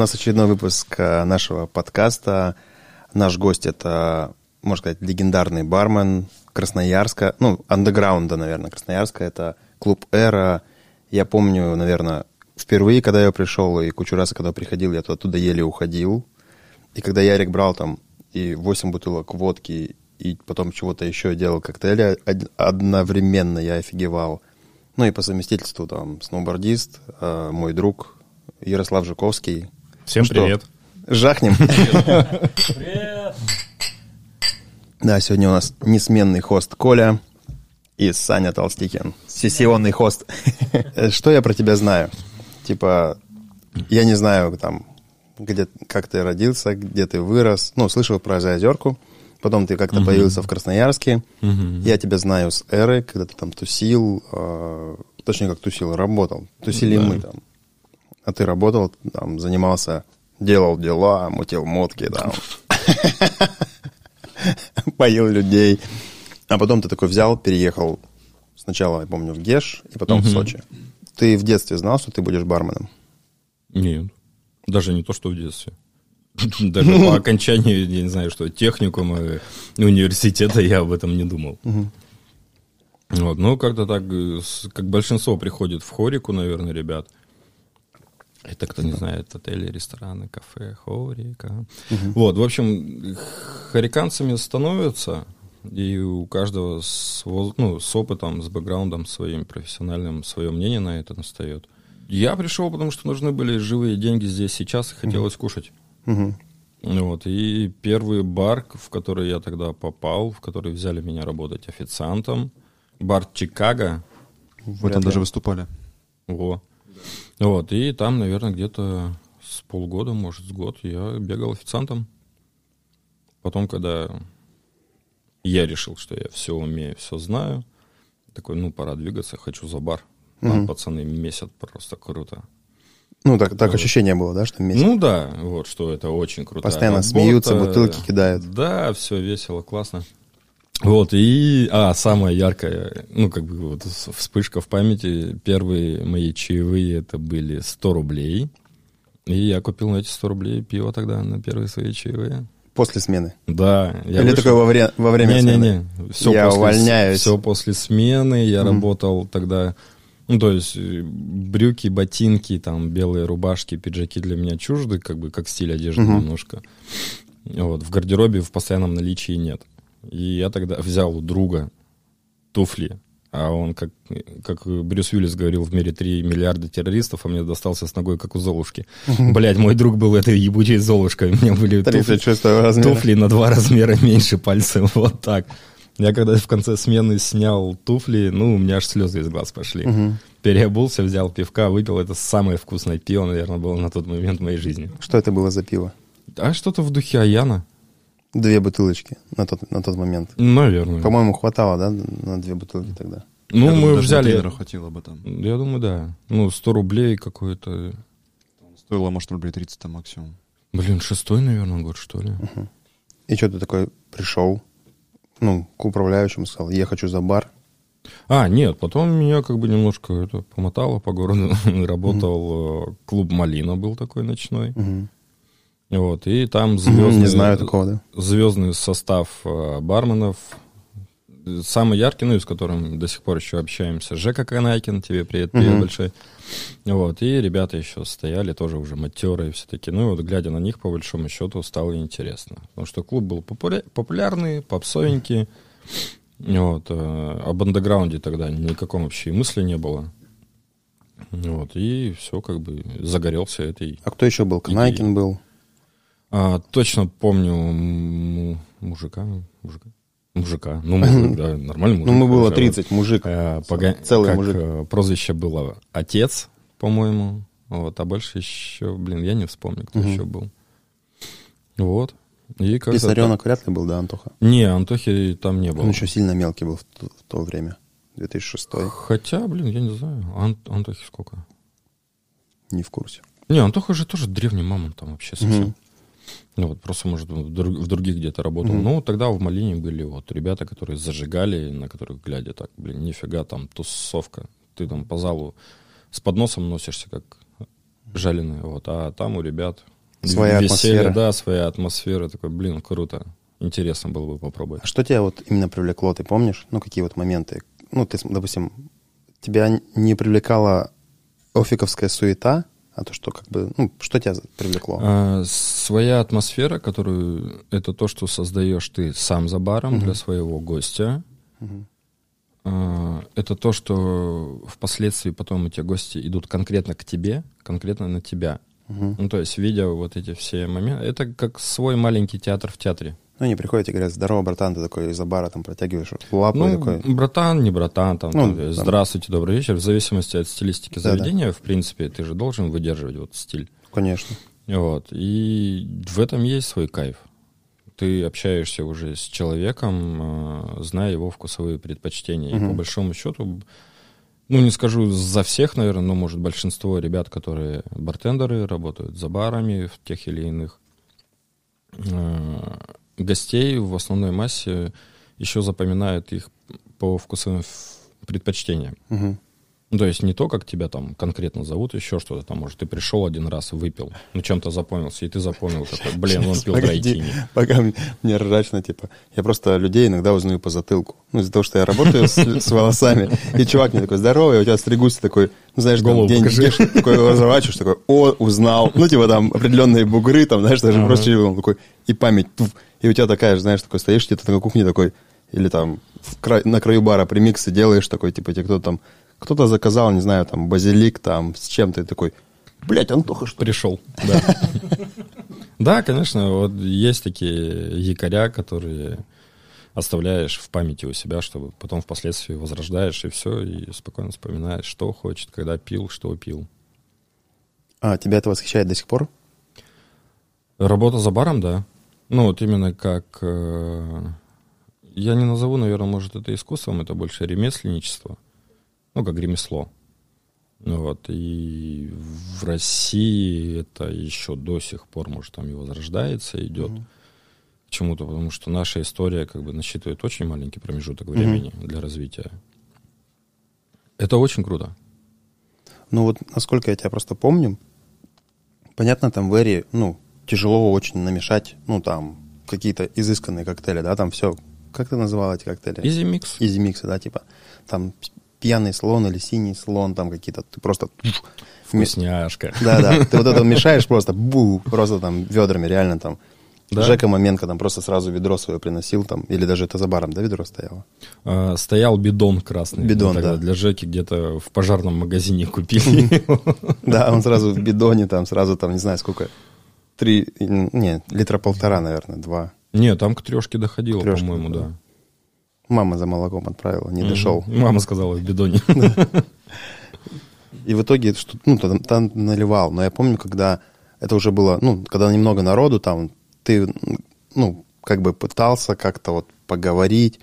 Нас очередной выпуск э, нашего подкаста. Наш гость это, можно сказать, легендарный бармен Красноярска, ну, андеграунда, наверное, Красноярска. Это клуб «Эра». Я помню, наверное, впервые, когда я пришел, и кучу раз, когда приходил, я оттуда еле уходил. И когда Ярик брал там и 8 бутылок водки, и потом чего-то еще делал коктейли одновременно, я офигевал. Ну и по совместительству там сноубордист, э, мой друг Ярослав Жуковский. Всем Что, привет. Жахнем. Привет. Да, сегодня у нас несменный хост Коля и Саня Толстикин. Сессионный хост. Что я про тебя знаю? Типа, я не знаю, там, где, как ты родился, где ты вырос. Ну, слышал про Заозерку. Потом ты как-то uh появился в Красноярске. uh Я тебя знаю с эры, когда ты там тусил, э, точнее как тусил, работал. Тусили да. мы там. А ты работал, там, занимался, делал дела, мутил мотки, там. Поил людей. А потом ты такой взял, переехал сначала, я помню, в Геш, и потом в Сочи. Ты в детстве знал, что ты будешь барменом? Нет. Даже не то, что в детстве. Даже по окончании, я не знаю, что техникума, университета я об этом не думал. Вот, ну, как-то так, как большинство приходит в хорику, наверное, ребят. Это кто не знает, отели, рестораны, кафе, хорика. Вот, в общем, хориканцами становятся, и у каждого с, ну, с опытом, с бэкграундом своим профессиональным свое мнение на это настает. Я пришел, потому что нужны были живые деньги здесь сейчас, и хотелось кушать. Угу. Вот, и первый бар, в который я тогда попал, в который взяли меня работать официантом, бар Чикаго. В этом даже выступали. Во. Вот, и там, наверное, где-то с полгода, может, с год я бегал официантом. Потом, когда я решил, что я все умею, все знаю, такой, ну, пора двигаться, хочу за бар. Там угу. пацаны месяц просто круто. Ну, так, так ощущение было, да, что вместе? Ну да, вот, что это очень круто. Постоянно работа. смеются, бутылки кидают. Да, все весело, классно. Вот, и, а, самое яркое, ну, как бы вот вспышка в памяти, первые мои чаевые это были 100 рублей, и я купил на эти 100 рублей пиво тогда на первые свои чаевые. После смены? Да. Я Или вышел... только во, вре- во время не, смены? Не-не-не. Все я после, увольняюсь. Все после смены. Я mm. работал тогда ну, то есть э, брюки, ботинки, там, белые рубашки, пиджаки для меня чужды, как бы, как стиль одежды uh-huh. немножко. Вот, в гардеробе в постоянном наличии нет. И я тогда взял у друга туфли, а он, как, как Брюс Уиллис говорил, в мире 3 миллиарда террористов, а мне достался с ногой, как у Золушки. Блять, мой друг был этой ебучей Золушкой. У меня были туфли, туфли на два размера меньше пальцев. Вот так. Я когда в конце смены снял туфли, ну, у меня аж слезы из глаз пошли. Угу. Переобулся, взял пивка, выпил. Это самое вкусное пиво, наверное, было на тот момент в моей жизни. Что это было за пиво? А что-то в духе Аяна. Две бутылочки на тот, на тот момент. Наверное. По-моему, хватало, да, на две бутылки тогда? Ну, Я мы думаю, взяли... хватило бы там. Я думаю, да. Ну, 100 рублей какой-то. Стоило, может, рублей 30 там максимум. Блин, шестой, наверное, год, что ли. Угу. И что ты такой пришел? ну, к управляющему сказал, я хочу за бар. А, нет, потом меня как бы немножко это помотало по городу. Работал mm клуб «Малина» был такой ночной. mm Вот, и там звездный, Не знаю такого, да? звездный состав э, барменов, самый яркий, ну и с которым до сих пор еще общаемся, Жека Канайкин, тебе привет, привет uh-huh. большой. Вот, и ребята еще стояли, тоже уже матерые все таки Ну и вот глядя на них, по большому счету, стало интересно. Потому что клуб был популя- популярный, попсовенький. Вот, э, об андеграунде тогда никаком вообще мысли не было. Вот, и все, как бы загорелся этой. А кто еще был? Канайкин был? А, точно помню мужика, мужика. Мужика. Ну, мужик, да, нормальный мужик. Ну, мы было 30, мужик. А, пога... Целый как, мужик. Э, прозвище было отец, по-моему. Вот, а больше еще, блин, я не вспомню, кто угу. еще был. Вот. И Писаренок вряд ли был, да, Антоха? Не, Антохи там не было. Он еще сильно мелкий был в то, в то время, 2006 Хотя, блин, я не знаю, Ан Антохи сколько? Не в курсе. Не, Антоха же тоже древний мамон там вообще совсем. Угу. Ну вот просто, может, в, друг, в других где-то работал. Mm-hmm. Ну, тогда в Малине были вот ребята, которые зажигали, на которых глядя так, блин, нифига там тусовка. Ты там по залу с подносом носишься, как Жаленые, вот. А там у ребят Своя веселье, атмосфера. да, своя атмосфера. Такой, блин, круто. Интересно было бы попробовать. А что тебя вот именно привлекло, ты помнишь? Ну, какие вот моменты? Ну, ты, допустим, тебя не привлекала офиковская суета, а то, что как бы, ну, что тебя привлекло? А, своя атмосфера, которую это то, что создаешь ты сам за баром для своего гостя. А, это то, что впоследствии потом эти гости идут конкретно к тебе, конкретно на тебя. Ну, то есть, видя вот эти все моменты, это как свой маленький театр в театре. Ну, они приходят и говорят, здорово, братан, ты такой из-за бара там протягиваешь лапу Ну, такой, братан, не братан, там, Ну, там, здравствуйте, добрый вечер. В зависимости от стилистики Да-да. заведения, в принципе, ты же должен выдерживать вот стиль. конечно. Вот. И в этом есть свой кайф. Ты общаешься уже с человеком, э, зная его вкусовые предпочтения. И по большому счету, ну, не скажу за всех, наверное, но, может, большинство ребят, которые бартендеры, работают за барами в тех или иных э, гостей в основной массе еще запоминают их по вкусовым предпочтениям. Мгм. Ну, то есть не то, как тебя там конкретно зовут, еще что-то там, может, ты пришел один раз выпил, ну, чем-то запомнился, и ты запомнил такой, блин, он пил драйтини. Пока мне, ржачно, типа, я просто людей иногда узнаю по затылку. Ну, из-за того, что я работаю с, волосами. И чувак мне такой, здорово, я у тебя стригусь, такой, ну, знаешь, Голову покажи. такой разворачиваешь, такой, о, узнал. Ну, типа, там, определенные бугры, там, знаешь, даже просто он такой, и память, и у тебя такая же, знаешь, такой, стоишь где-то на кухне такой, или там на краю бара примиксы делаешь такой, типа, тебе кто-то там, кто-то заказал, не знаю, там, базилик там с чем-то, и такой, блядь, Антоха, что ли?» Пришел, да. Да, конечно, вот есть такие якоря, которые оставляешь в памяти у себя, чтобы потом впоследствии возрождаешь, и все, и спокойно вспоминаешь, что хочет, когда пил, что пил. А, тебя это восхищает до сих пор? Работа за баром, да. Ну, вот именно как... э, я не назову, наверное, может, это искусством, это больше ремесленничество. Ну, как ремесло. Ну, вот. И в России это еще до сих пор, может, там и возрождается, идет к чему-то, потому что наша история как бы насчитывает очень маленький промежуток времени для развития. Это очень круто. Ну вот, насколько я тебя просто помню, понятно, там в Эре, ну, тяжело очень намешать, ну, там, какие-то изысканные коктейли, да, там все, как ты называл эти коктейли? Изи микс. Изи миксы, да, типа, там пьяный слон или синий слон, там какие-то, ты просто... Вкусняшка. Да, да, ты вот это мешаешь просто, бу, просто там ведрами, реально там. Да. Жека Маменко там просто сразу ведро свое приносил, там, или даже это за баром, да, ведро стояло? А, Стоял бидон красный. Бидон, Мы тогда да. Для Жеки где-то в пожарном магазине купили. Да, он сразу в бидоне, там, сразу там, не знаю, сколько, три, не, литра полтора, наверное, два. Не, там к трешке доходило, по-моему, да. Мама за молоком отправила, не дошел. Мама сказала в бидоне. И в итоге, что, ну, там, там наливал. Но я помню, когда это уже было, ну, когда немного народу, там, ты, ну, как бы пытался как-то вот поговорить.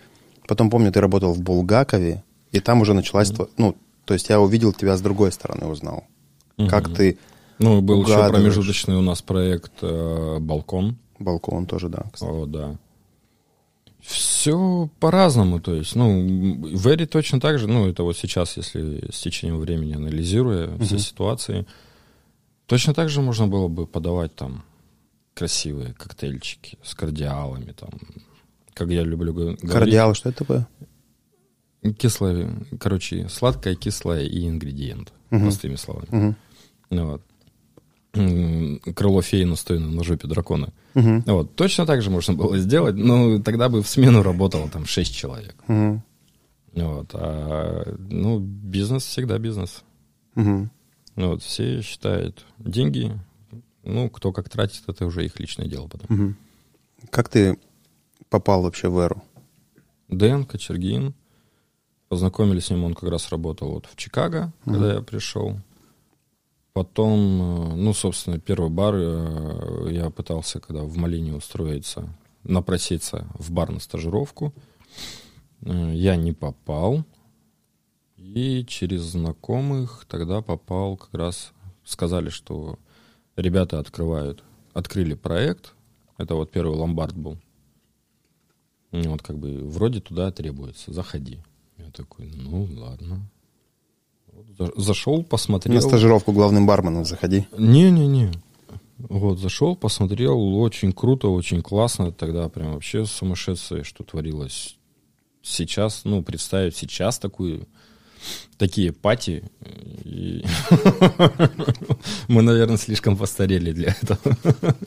Потом, помню, ты работал в Булгакове, и там уже началась, тво- ну, то есть я увидел тебя с другой стороны, узнал. Как ты, Ну, был еще Угадываешь. промежуточный у нас проект э, «Балкон». балкон тоже, да, кстати. О, да. Все по-разному, то есть, ну, в Эре точно так же, ну, это вот сейчас, если с течением времени анализируя все ситуации, точно так же можно было бы подавать там красивые коктейльчики с кардиалами, там, как я люблю говорить. Кардиал, что это такое? Кислое, короче, сладкое, кислое и ингредиент, простыми словами. Мгм. Ну, вот. Крыло феи настояно на жопе дракона. Мгм. Вот, точно так же можно было сделать, но тогда бы в смену работало там 6 человек. Мгм. Вот, а, ну, бизнес всегда бизнес. Ну, Вот, все считают деньги, ну, кто как тратит, это уже их личное дело потом. Мгм. Как ты попал вообще в Эру? Дэн Кочергин, познакомились с ним, он как раз работал вот в Чикаго, когда я пришел. Потом, э, ну, собственно, первый бар э, я пытался, когда в Малине устроиться, напроситься в бар на стажировку. Э, Я не попал. И через знакомых тогда попал как раз, сказали, что ребята открывают, открыли проект. Это вот первый ломбард был. Ну, Вот как бы вроде туда требуется, заходи. Я такой, ну ладно. За- Зашел, посмотрел. На стажировку главным барменом заходи. Не-не-не. Вот, зашел, посмотрел, очень круто, очень классно. Тогда прям вообще сумасшедшее, что творилось. Сейчас, ну, представить сейчас такую, такие пати. и- Мы, наверное, слишком постарели для этого.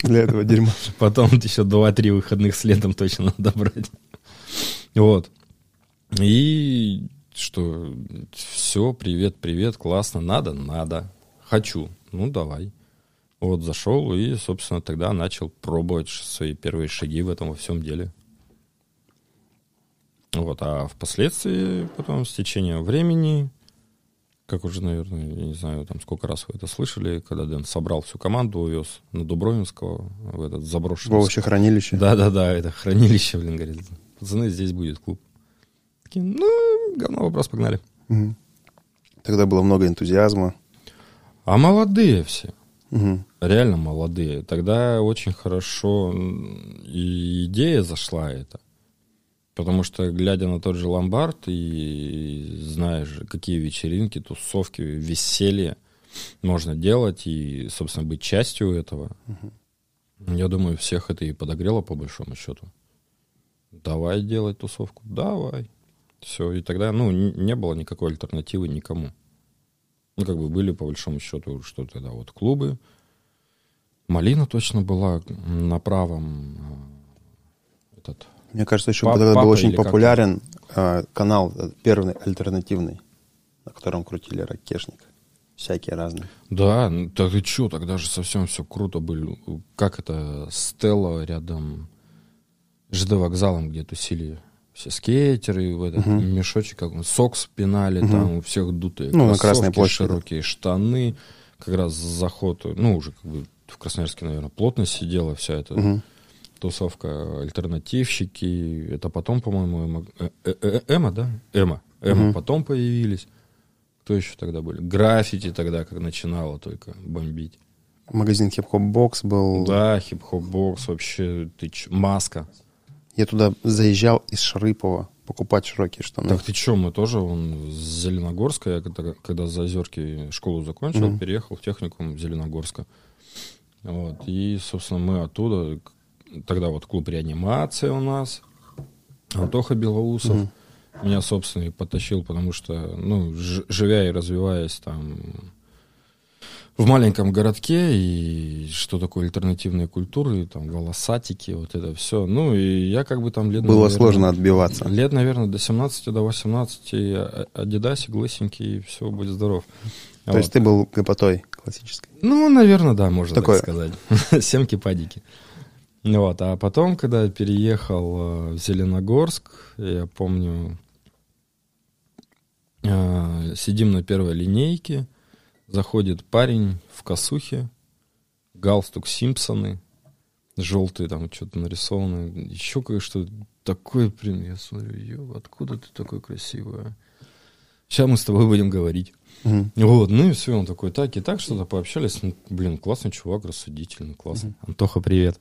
Для этого дерьма. Потом еще 2-3 выходных следом точно надо брать. Вот. И что, все, привет, привет, классно, надо, надо. Хочу, ну давай. Вот зашел и, собственно, тогда начал пробовать свои первые шаги в этом во всем деле. Вот, а впоследствии, потом, с течением времени, как уже, наверное, я не знаю, там сколько раз вы это слышали, когда Дэн собрал всю команду, увез на Дубровинского в этот В заброшенный овощехранилище. да-да-да, это хранилище, блин, говорит. Пацаны, здесь будет клуб. Такие, ну, говно вопрос, погнали. Мгм. Тогда было много энтузиазма. А молодые все, Мгм. реально молодые. Тогда очень хорошо и идея зашла эта. Потому что, глядя на тот же ломбард и знаешь, какие вечеринки, тусовки, веселье можно делать и, собственно, быть частью этого, я думаю, всех это и подогрело по большому счету. Давай делать тусовку, давай. Все, и тогда, ну, не было никакой альтернативы никому. Ну, как бы были, по большому счету, что тогда вот клубы. Малина точно была на правом э, этот Мне кажется, еще Пап- тогда был очень популярен э, канал э, первый альтернативный, на котором крутили ракешник. Всякие разные. Да, так и что, тогда же совсем все круто были. Как это, Стелла рядом с ЖД вокзалом, где тусили все скейтеры, в этот мешочек, как он, сокс пинали, там у всех дутые Ну, на кроссовки, да. широкие штаны, как раз заход, ну, уже как бы в Красноярске, наверное, плотно сидела вся эта Мгм. тусовка, альтернативщики, это потом, по-моему, Эма, э, э, э, да? Эма. Эма Мгм. потом появились. Кто еще тогда были? Граффити тогда, как начинало только бомбить. Магазин хип-хоп бокс был. Да, хип-хоп бокс, вообще, ты ч... маска. Я туда заезжал из Шарыпова покупать широкие штаны. Так ты че, мы тоже, он с Зеленогорска, я когда, когда за Озерки школу закончил, Мгм. переехал в техникум Зеленогорска. Вот, и, собственно, мы оттуда, тогда вот клуб реанимация у нас, Антоха Белоусов меня, собственно, и потащил, потому что, ну, живя и развиваясь там в маленьком городке, и что такое альтернативные культуры, там, волосатики, вот это все. Ну, и я как бы там лет, Было наверное, сложно отбиваться. Лет, наверное, до 17, до 18, и а- адидасик, лысенький, и все, будь здоров. То есть ты был гопотой классической. Ну, наверное, да, можно Такое. так сказать. Семки-падики. Ну Вот, а потом, когда я переехал э, в Зеленогорск, я помню, э, сидим на первой линейке, заходит парень в косухе, галстук Симпсоны, желтый там что-то нарисовано, еще кое-что такое, блин, я смотрю, «Ё, откуда ты такой красивый, а?» Сейчас мы с тобой будем говорить. Мгм. Вот, ну и все, он такой, так и так, что-то пообщались. Ну, блин, классный чувак, рассудительный, классно. Антоха, привет.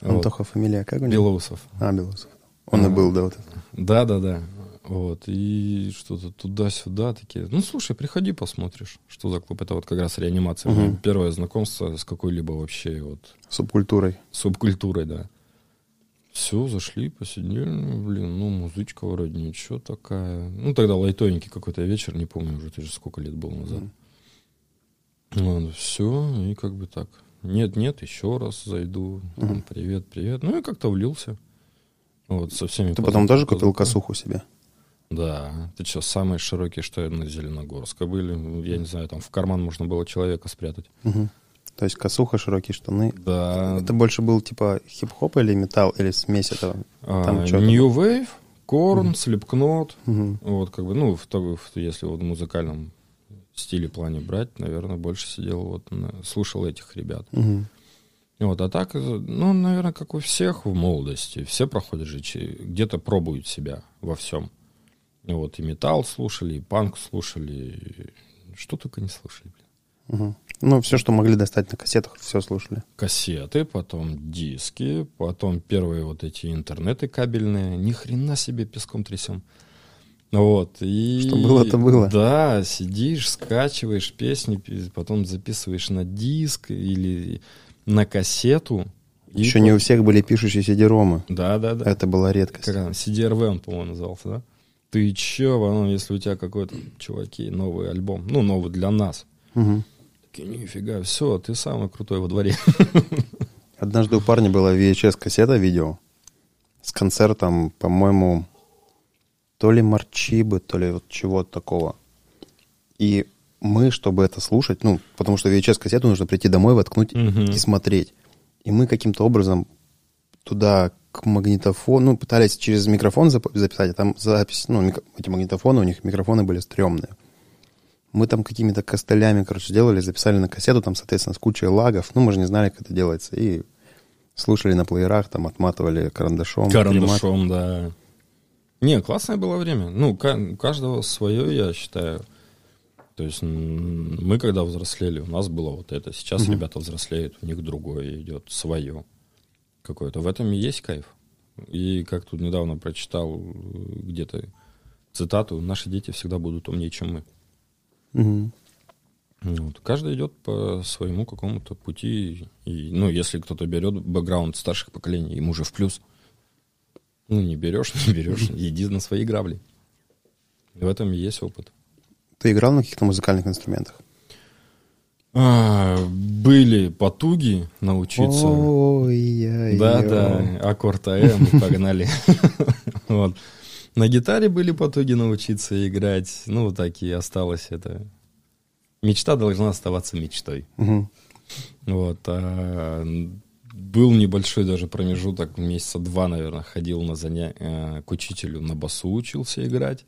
Вот. Антоха фамилия как у него? Белоусов. А, Белоусов. Он и А. был, да, вот это. Да, да, да. Вот, и что-то туда-сюда такие. Ну, слушай, приходи, посмотришь, что за клуб. Это вот как раз реанимация. Моё Первое знакомство с какой-либо вообще вот Субкультурой. субкультурой, да. Все, зашли, посидели, ну, блин, ну, музычка вроде ничего такая. Ну, тогда лайтовенький какой-то вечер, не помню уже, это же сколько лет было назад. Вот, все, и как бы так. Нет, нет, еще раз зайду. Там, привет, привет. Ну, и как-то влился. Вот, со всеми. Ты потом тоже купил косуху себе? Да. Ты что, самые широкие, что на Зеленогорска были. Я не знаю, там в карман можно было человека спрятать. Мгм. То есть косуха, широкие штаны. Да. Это больше был типа хип-хоп или металл, или смесь этого? Там А, New Wave, Корн, Слепкнот. Мгм. Вот, как бы, ну, в, в- если вот в музыкальном стиле плане брать, наверное, больше сидел, вот, слушал этих ребят. Мгм. Вот, а так, ну, наверное, как у всех в молодости, все проходят же, где-то пробуют себя во всем. Вот, и металл слушали, и панк слушали, и что только не слушали, блин. Мгм. Ну, все, что могли достать на кассетах, все слушали. Кассеты, потом диски, потом первые вот эти интернеты кабельные, ни хрена себе песком трясем. Вот. И, Что было, то было. Да, сидишь, скачиваешь песни, потом записываешь на диск или на кассету. И Еще не у всех были пишущие CD-ромы. Да, да, да. Это была редкость. Как он, по-моему, назывался, да? Ты че, ну, если у тебя какой-то, чуваки, новый альбом, ну, новый для нас. Мгм. Такие, нифига, все, ты самый крутой во дворе. Однажды у парня была VHS-кассета видео с концертом, по-моему, то ли Марчибы, то ли вот чего-то такого. И мы, чтобы это слушать, ну, потому что VHS-кассету нужно прийти домой, воткнуть Мгм. и смотреть. И мы каким-то образом туда к магнитофону, ну, пытались через микрофон зап- записать, а там запись, ну, мик- эти магнитофоны, у них микрофоны были стрёмные. Мы там какими-то костылями, короче, делали, записали на кассету, там, соответственно, с кучей лагов. Ну, мы же не знали, как это делается. И слушали на плеерах, там, отматывали карандашом. Карандашом, да. Не, классное было время. Ну, у каждого свое, я считаю. То есть мы, когда взрослели, у нас было вот это. Сейчас Мгм. ребята взрослеют, у них другое идет, свое какое-то. В этом и есть кайф. И как тут недавно прочитал э, где-то цитату, наши дети всегда будут умнее, чем мы. Мгм. Вот. Каждый идет по своему какому-то пути. И, ну, если кто-то берет бэкграунд старших поколений, ему же в плюс. Ну, не берешь, не берешь, иди на свои грабли. В этом и есть опыт. Ты играл на каких-то музыкальных инструментах? А, были потуги научиться. Ой, Да, да, аккорд АМ, погнали. Вот. На гитаре были потуги научиться играть. Ну, так и осталось это. Мечта должна оставаться мечтой. Вот. а, был небольшой даже промежуток, месяца два, наверное, ходил на занятия к учителю на басу учился играть.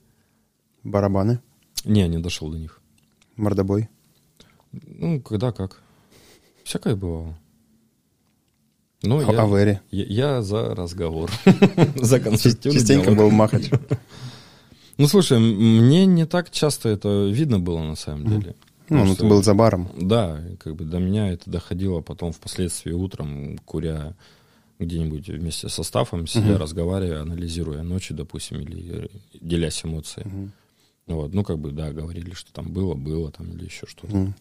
Барабаны, Не, не дошел до них. мордобой. Ну, когда как. Всякое бывало. Ну, А- я, Авери. я, я за разговор. за конструктивный Частенько был махач. Ну, слушай, мне не так часто это видно было на самом деле. Ну, ну, ты был за баром. Да, как бы до меня это доходило потом впоследствии утром, куря где-нибудь вместе со стафом, Мгм. разговаривая, анализируя ночи, допустим, или э, делясь эмоциями. Вот, ну, как бы, да, говорили, что там было, было, там, или еще что-то.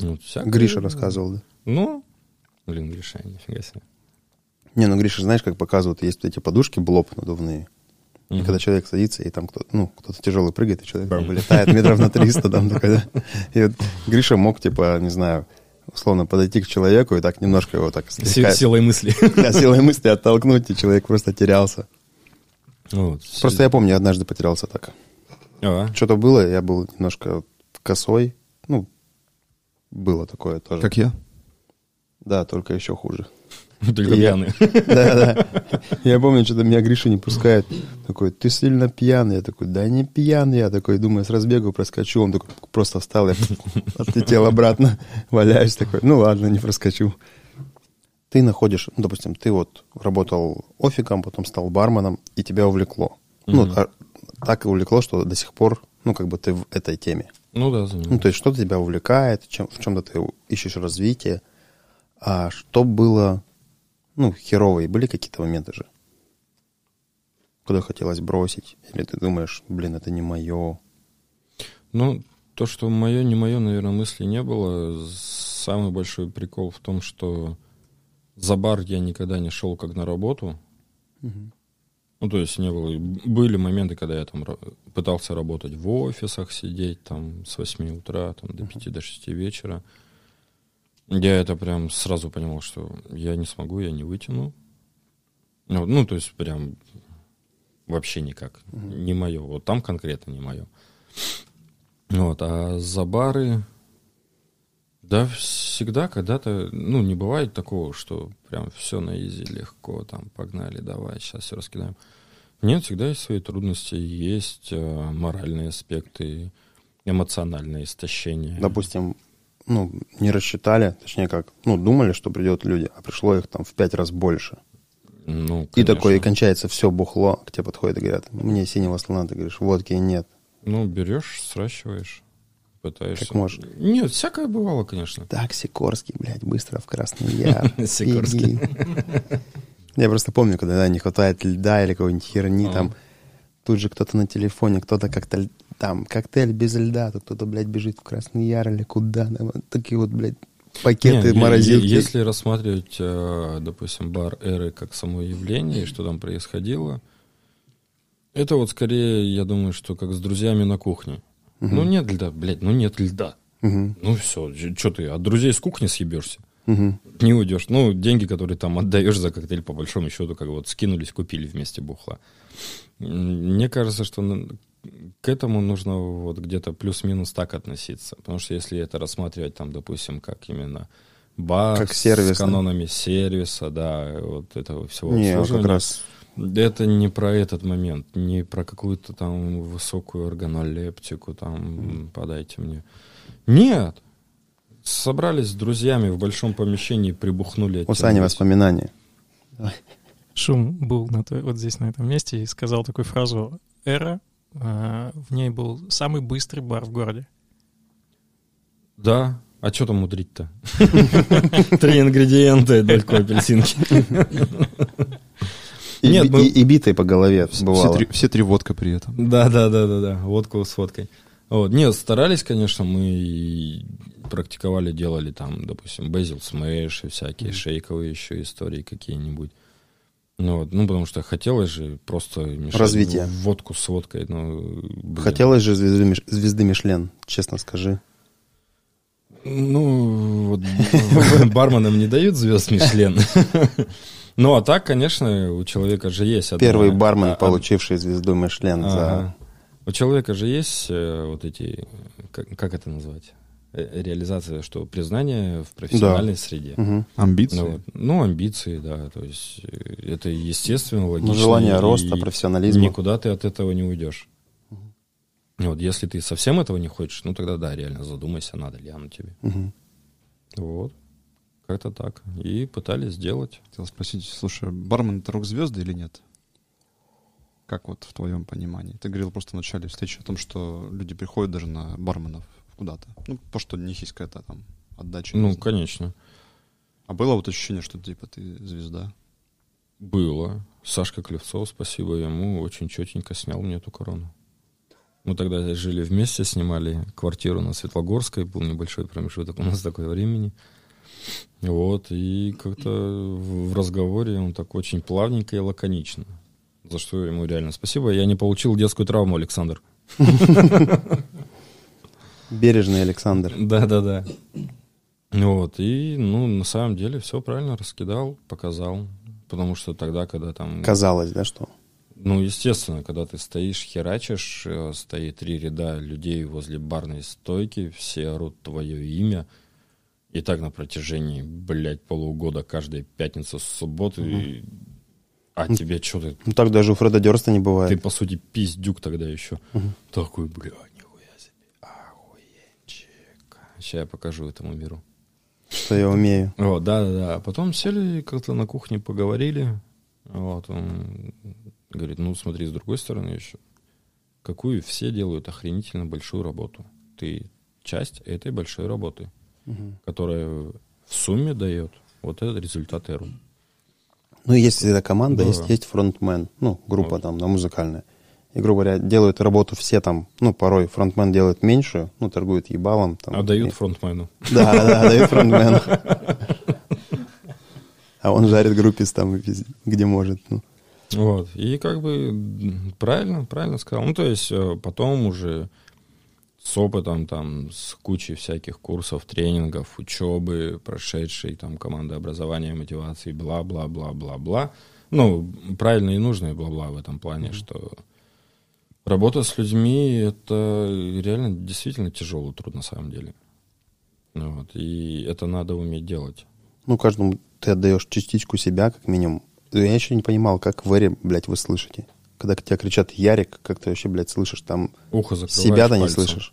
Мгм. Вот, всякое Гриша рассказывал, да? Ну, блин, Гриша, нифига себе. Не, ну Гриша, знаешь, как показывают, есть вот эти подушки блоп надувные. И Мгм. когда человек садится, и там кто-то, ну, кто-то тяжелый прыгает, и человек прям вылетает метров на 300, там такой, да. И вот Гриша мог, типа, не знаю, условно подойти к человеку и так немножко его так слегка, Силой мысли. да, силой мысли оттолкнуть, и человек просто терялся. Вот. Просто я помню, я однажды потерялся так. А, Что-то было, я был немножко косой. Ну, было такое тоже. Как я? Да, только еще хуже. только И я- пьяный. Да, да. Я помню, что-то меня Гриша не пускает. Такой, ты сильно пьяный. Я такой, да не пьяный. Я такой, думаю, с разбегу проскочу. Он такой просто встал, я отлетел обратно. Валяюсь такой, ну ладно, не проскочу. Ты находишь, ну, допустим, ты вот работал офиком, потом стал барменом, и тебя увлекло. Ну, а- так и увлекло, что до сих пор, ну, как бы ты в этой теме. Ну да, Ну, занимаюсь. то есть что-то тебя увлекает, чем, в чем-то ты ищешь развитие. А что было, ну, херово, и были какие-то моменты же? Куда хотелось бросить? Или ты думаешь, блин, это не мое? Ну, то, что мое, не мое, наверное, мысли не было. Самый большой прикол в том, что за бар я никогда не шел как на работу. Ну, то есть не было. Были моменты, когда я там пытался работать в офисах, сидеть там с 8 утра там, до 5 до 6 вечера. Я это прям сразу понимал, что я не смогу, я не вытяну. Ну, ну, то есть прям вообще никак. Не мое. Вот там конкретно не мое. Вот, а за бары, да, всегда когда-то, ну, не бывает такого, что прям все на изи, легко, там, погнали, давай, сейчас все раскидаем. Нет, всегда есть свои трудности, есть э, моральные аспекты, эмоциональное истощение. Допустим, ну, не рассчитали, точнее как, ну, думали, что придет люди, а пришло их там в пять раз больше. Ну, И такое, и конечно. кончается все бухло, к тебе подходят и говорят, мне синего слона, ты говоришь, водки нет. Ну, берешь, сращиваешь, пытаешься. Как можешь. Нет, всякое бывало, конечно. Так, Сикорский, блядь, быстро в Красный Яр. Сикорский. Я просто помню, когда да, не хватает льда или какой-нибудь херни, А. там тут же кто-то на телефоне, кто-то как-то там коктейль без льда, то кто-то, блядь, бежит в Красный Яр или куда. такие вот, блядь, пакеты, морозилки. Если рассматривать, э, допустим, бар эры как само явление, что там происходило, это вот скорее, я думаю, что как с друзьями на кухне. Ну нет льда, блядь, ну нет льда. Мгм, Ну все, что ты, от друзей с кухни съебешься? мгм. Не уйдешь. Ну, деньги, которые там отдаешь за коктейль, по большому счету, как вот скинулись, купили вместе бухла. Мне кажется, что к этому нужно вот где-то плюс-минус так относиться. Потому что если это рассматривать там, допустим, как именно бар Как сервис, с да? канонами сервиса, да, вот этого всего Не, он как раз это не про этот момент, не про какую-то там высокую органолептику, там, подайте мне. Нет. Собрались с друзьями в большом помещении, прибухнули. у Сани воспоминания. Шум был на той- вот здесь, на этом месте, и сказал такую фразу «Эра». а, В ней был самый быстрый бар в городе. Да. А что там мудрить-то? Три ингредиента и дольку апельсинки. И, Нет, мы- и, и битой по голове Все бывало. три, все три водка при этом. Да, да, да, да, да. Водку с водкой. Вот. Нет, старались, конечно, мы практиковали, делали там, допустим, безил смэш и всякие шейковые еще истории какие-нибудь. Ну, вот, ну, потому что хотелось же просто мешать Развитие. водку с водкой. Ну, блин. Хотелось же звезды, Миш- звезды Мишлен, честно скажи. Ну, вот барменам не дают звезд Мишлен. Ну, а так, конечно, у человека же есть... одна- Первый бармен, а- получивший звезду Мишлен за... Ага. У человека же есть э, вот эти, как, как это назвать, Э, реализация, что признание в профессиональной среде. Мгм. Амбиции. Ну, ну, амбиции, да, то есть э, это естественно, логично. Ну, желание роста, профессионализма. Никуда ты от этого не уйдешь. Вот, если ты совсем этого не хочешь, ну тогда да, реально задумайся, надо ли оно тебе. Мгм. Вот. Как-то так. И пытались сделать. Хотел спросить, слушай, бармен это рок-звезды или нет? Как вот в твоем понимании? Ты говорил просто в начале встречи о том, что люди приходят даже на барменов куда-то. Ну, потому что у них есть какая-то там отдача. Ну, конечно. А было вот ощущение, что типа ты звезда? Было. Сашка Клевцов, спасибо ему, очень четенько снял мне эту корону. Мы тогда жили вместе, снимали квартиру на Светлогорской, был небольшой промежуток у нас такое времени. Вот, и как-то в разговоре он так очень плавненько и лаконично. За что ему реально спасибо. Я не получил детскую травму, Александр. Бережный Александр. Да-да-да. Вот, и, ну, на самом деле все правильно раскидал, показал. Потому что тогда, когда там... Казалось, да, что? Ну, естественно, когда ты стоишь, херачишь, э, стоит три ряда людей возле барной стойки, все орут твое имя. И так на протяжении, блядь, полугода, каждая пятница, субботу. и- А тебе что ты? Ну так даже у Фреда Дёрста не Ты, бывает. по сути, пиздюк тогда еще. Такой, бля, нихуя себе. Охуенчик. Сейчас я покажу этому миру. Что я умею. Вот, да-да-да. А потом сели как-то на кухне, поговорили. Вот, он говорит, ну, смотри, с другой стороны еще. Какую все делают охренительно большую работу. Ты часть этой большой работы, которая в сумме дает вот этот результат Эру. Ну, есть всегда команда, Да. есть, есть фронтмен, ну, группа Вот. там, да, музыкальная. И, грубо говоря, делают работу все там, ну, порой фронтмен делает меньшую, ну, торгует ебалом. Там, А дают И- фронтмену. Да, да, дают фронтмену. А он жарит группис там, где может. ну. Вот. И как бы правильно, правильно сказал. Ну, то есть э, потом уже с опытом, там, с кучей всяких курсов, тренингов, учебы, прошедшей, там, команды образования, мотивации, бла-бла-бла-бла-бла. Ну, правильно и нужно и бла-бла в этом плане, что работа с людьми — это реально действительно тяжелый труд на самом деле. Ну Вот. И это надо уметь делать. Ну, каждому ты отдаешь частичку себя, как минимум. Я еще не понимал, как в Эре, блядь, вы слышите. Когда к тебе кричат Ярик, как ты вообще, блядь, слышишь там... Ухо закрываешь Себя-то не слышишь.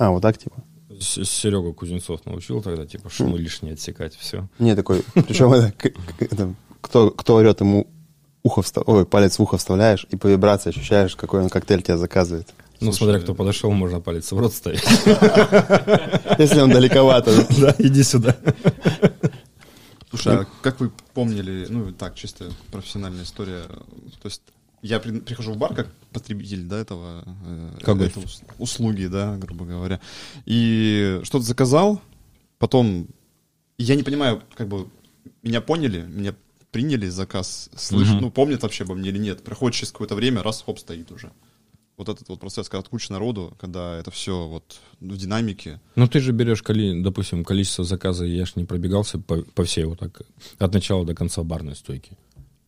А, вот так, типа? Серега Кузнецов научил тогда, типа, шумы лишние отсекать, все. Не, такой, причем это, кто, кто орет, ему ухо вста- ой, палец в ухо вставляешь, и по вибрации ощущаешь, какой он коктейль тебе заказывает. Ну, смотря кто подошел, можно палец в рот ставить. Если он далековато. Да, иди сюда. Слушай, а как вы помнили, ну так, чисто профессиональная история, то есть я при- прихожу в бар как потребитель, да, этого, э, Как ус- услуги, да, грубо говоря. И что-то заказал, потом я не понимаю, как бы меня поняли, меня приняли заказ, слышат, Мгм. ну, помнят вообще обо мне или нет. Проходит через какое-то время, раз, хоп, стоит уже. Вот этот вот процесс, когда куча народу, когда это все вот в динамике. Ну, ты же берешь, коли, допустим, количество заказа, я ж не пробегался по, по всей вот так, от начала до конца барной стойки.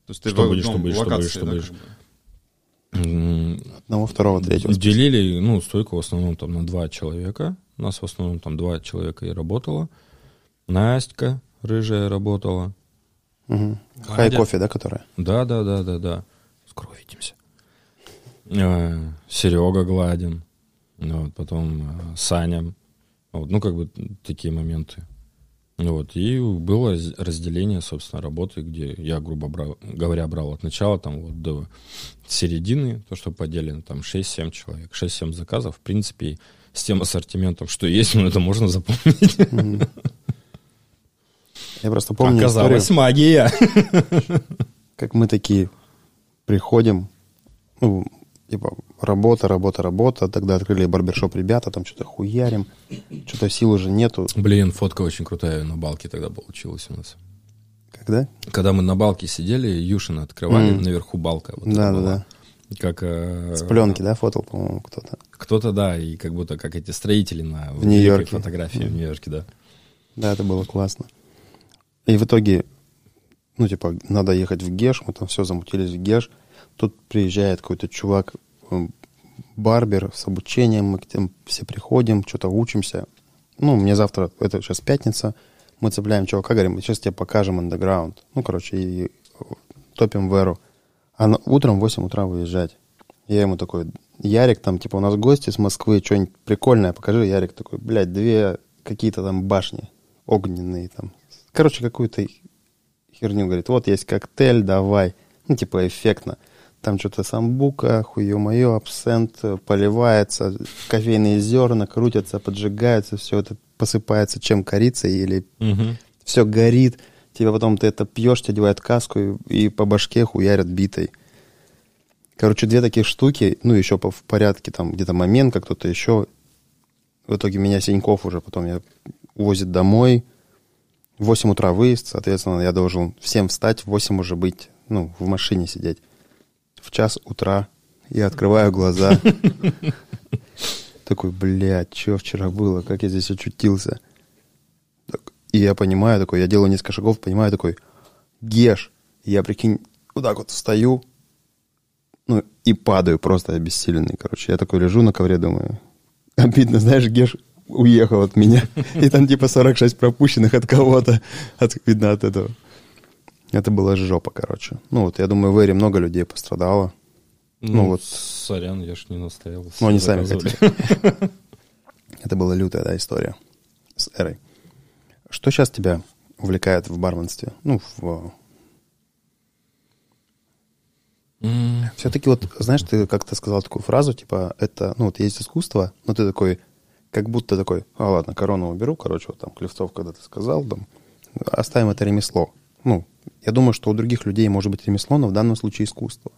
То есть ты Что в будешь, что одном будешь, что локации, будешь, что да, будешь. как бы. Одного, второго, третьего. Делили, ну, стойку в основном там на два человека. У нас в основном там два человека и работало. Настя рыжая работала. Мгм. Хай кофе, да, которая? Да, да, да, да, да. Скоро увидимся. Серега Гладин. Ну, Вот, потом э, Саня. Вот, ну, как бы такие моменты. Вот, и было раз- разделение, собственно, работы, где я, грубо говоря, брал от начала там вот до середины, то, что поделено, там 6-7 человек, 6-7 заказов. В принципе, с тем ассортиментом, что есть, ну, это можно запомнить. Мгм. Я просто помню Оказалась историю, магия. как мы такие приходим, ну, типа, работа, работа, работа, тогда открыли барбершоп ребята, там что-то хуярим, что-то сил уже нету. Блин, фотка очень крутая на балке тогда получилась у нас. Когда? Когда мы на балке сидели, Юшина открывали, Мгм. наверху балка. Вот Да, да, была. да. Как, э, С пленки, да, фотал, по-моему, кто-то. Кто-то, да, и как будто как эти строители на В Нью-Йорке. фотографии в Нью-Йорке, да. Да, это было классно. И в итоге, ну, типа, надо ехать в Геш, мы там все замутились в Геш. Тут приезжает какой-то чувак, м, барбер с обучением, мы к ним все приходим, что-то учимся. Ну, мне завтра, это сейчас пятница, мы цепляем чувака, говорим, сейчас тебе покажем андеграунд. Ну, короче, и топим в эру. А на- утром в 8 утра выезжать. Я ему такой, Ярик, там, типа, у нас гости с Москвы, что-нибудь прикольное, покажи. Ярик такой, блядь, две какие-то там башни огненные там. Короче, какую-то херню говорит, вот есть коктейль, давай. Ну, типа, эффектно. Там что-то самбука, хуе-мое, абсент, э, поливается, кофейные зерна крутятся, поджигаются, все это посыпается чем корицей или все горит, тебе потом ты это пьешь, тебе одевают каску и, и по башке хуярят битой. Короче, две таких штуки, ну, еще по, в порядке, там, где-то момент, как кто-то еще. В итоге меня Синьков уже потом я увозит домой. В 8 утра выезд, соответственно, я должен всем встать, в 8 уже быть, ну, в машине сидеть. В час утра я открываю глаза. Такой, блядь, что вчера было, как я здесь очутился. И я понимаю такой, я делаю несколько шагов, понимаю такой, Геш. Я, прикинь, вот так вот встаю, ну, и падаю просто обессиленный, короче. Я такой лежу на ковре, думаю, обидно, знаешь, Геш уехал от меня. И там типа 46 пропущенных от кого-то. От, видно от этого. Это была жопа, короче. Ну, вот я думаю, в Эре много людей пострадало. Ну, вот. Сорян, я ж не настоял. Но они сами хотели. Это была лютая, да, история с Эрой. Что сейчас тебя увлекает в барменстве? Ну, в... Все-таки вот, знаешь, ты как-то сказал такую фразу, типа, это, ну, вот есть искусство, но ты такой, как будто такой, а ладно, корону уберу, короче, вот там Клевцов когда-то сказал, там, оставим это ремесло. Ну, я думаю, что у других людей может быть ремесло, но в данном случае искусство.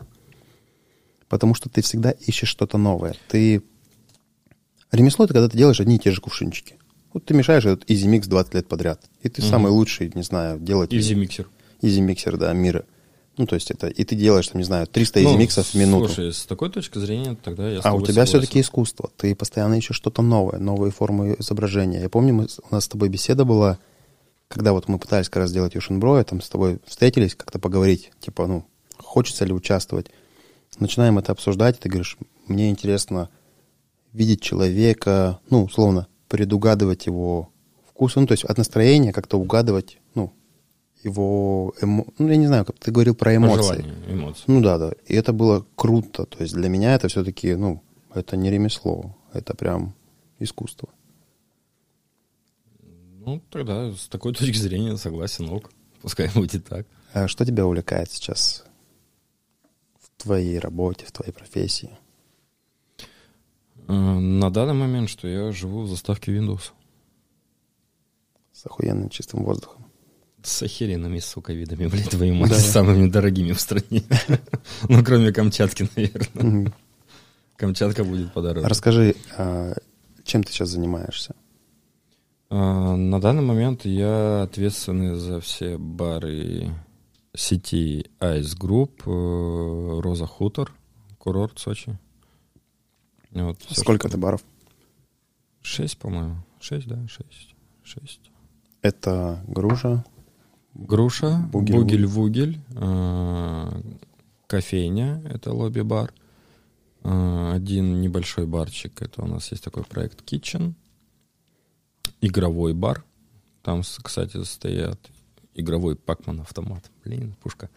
Потому что ты всегда ищешь что-то новое. Ты... Ремесло — это когда ты делаешь одни и те же кувшинчики. Вот ты мешаешь этот Easy Mix 20 лет подряд. И ты Мгм. самый лучший, не знаю, делать... Изи миксер. Easy миксер, да, мира. Ну, то есть это... И ты делаешь, там, не знаю, 300 Easy Ну, миксов в минуту. Слушай, с такой точки зрения тогда я А у тебя согласен. все-таки искусство. Ты постоянно ищешь что-то новое, новые формы изображения. Я помню, мы, у нас с тобой беседа была, когда вот мы пытались как раз сделать Юшинбро, там с тобой встретились, как-то поговорить, типа, ну, хочется ли участвовать. Начинаем это обсуждать, ты говоришь, мне интересно видеть человека, ну, условно, предугадывать его вкус, ну, то есть от настроения как-то угадывать, ну, его, эмо... ну, я не знаю, как ты говорил про эмоции. Пожелания, эмоции. Ну да, да. И это было круто. То есть для меня это все-таки, ну, это не ремесло, это прям искусство. Ну, тогда с такой точки зрения согласен, ок. Пускай будет так. А что тебя увлекает сейчас в твоей работе, в твоей профессии? Э, На данный момент, что я живу в заставке Windows. С охуенным чистым воздухом. С охеренными, сука, видами, блядь, твою мать, Да. самыми дорогими в стране. Ну, кроме Камчатки, наверное. Камчатка будет подороже. Расскажи, а, чем ты сейчас занимаешься? А, На данный момент я ответственный за все бары сети Ice Group, э, Роза Хутор, курорт Сочи. Вот, всё, Сколько что- ты баров? Шесть, по-моему. Шесть, да, шесть. Шесть. Это Груша, Груша, Бугель- Бугель-Вугель, э, кофейня, это лобби-бар. Э, Один небольшой барчик, это у нас есть такой проект Kitchen. Игровой бар. Там, кстати, стоят игровой Пакман автомат. Блин, пушка.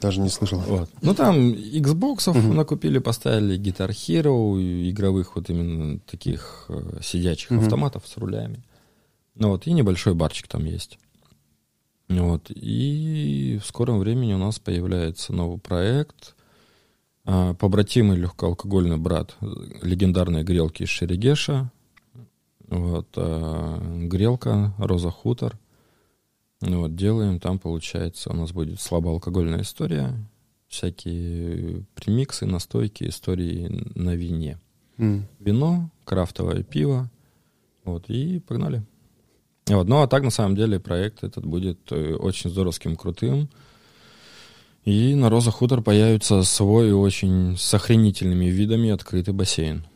даже не слышал. Вот. Ну, там Xbox накупили, поставили Guitar Hero, игровых вот именно таких э, сидячих Мгм. автоматов с рулями. Ну вот, и небольшой барчик там есть. Вот, и в скором времени у нас появляется новый проект. А, Побратимый легкоалкогольный брат легендарной грелки из Шерегеша. Вот, а, грелка Роза Хутор. Ну вот, делаем, там получается, у нас будет слабоалкогольная история, всякие премиксы, настойки, истории на вине. М. Вино, крафтовое пиво, вот, и погнали. Вот, ну, а так, на самом деле, проект этот будет э, очень здоровским, крутым. И на Роза Хутор появится свой очень с охренительными видами открытый бассейн.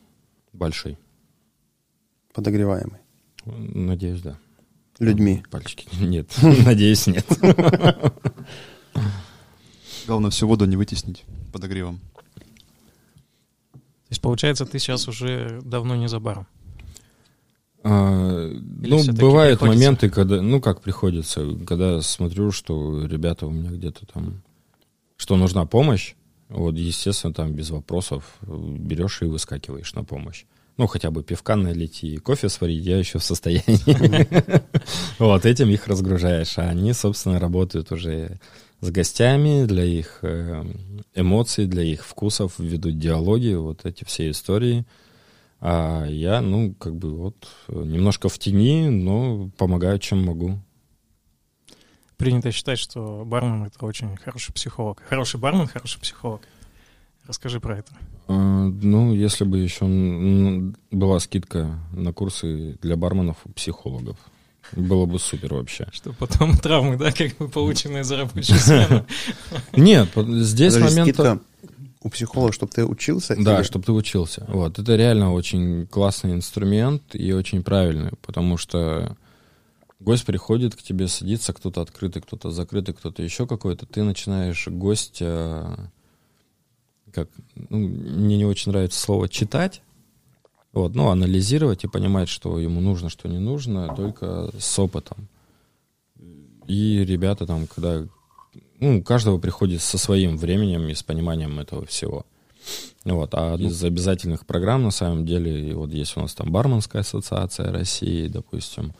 Большой. Подогреваемый. Надеюсь, да. Людьми. Пальчики. Нет, надеюсь, нет. Главное всю воду не вытеснить подогревом. То есть, получается, ты сейчас уже давно не за баром. А, ну, бывают приходится? моменты, когда, ну, как приходится, когда смотрю, что ребята у меня где-то там, что нужна помощь, вот, естественно, там без вопросов берешь и выскакиваешь на помощь. Ну, хотя бы пивка налить и кофе сварить, я еще в состоянии. Вот, этим их разгружаешь. А они, собственно, работают уже с гостями, для их э, эмоций, для их вкусов, ведут диалоги, вот эти все истории. А я, ну, как бы вот немножко в тени, но помогаю, чем могу. Принято считать, что бармен — это очень хороший психолог. Хороший бармен — хороший психолог. Расскажи про это. А, Ну, если бы еще была скидка на курсы для барменов у психологов, было бы супер вообще. Что потом травмы, да, как бы полученные за рабочую смену. Нет, здесь момент... у психолога, чтобы ты учился? Да, чтобы ты учился. Вот. Это реально очень классный инструмент и очень правильный, потому что гость приходит к тебе, садится, кто-то открытый, кто-то закрытый, кто-то еще какой-то. Ты начинаешь гостя, как, ну, мне не очень нравится слово читать, вот, ну, анализировать и понимать, что ему нужно, что не нужно, только с опытом. И ребята там, когда ну, у каждого приходит со своим временем и с пониманием этого всего. Вот. А из обязательных программ, на самом деле, вот есть у нас там Барменская ассоциация России, допустим,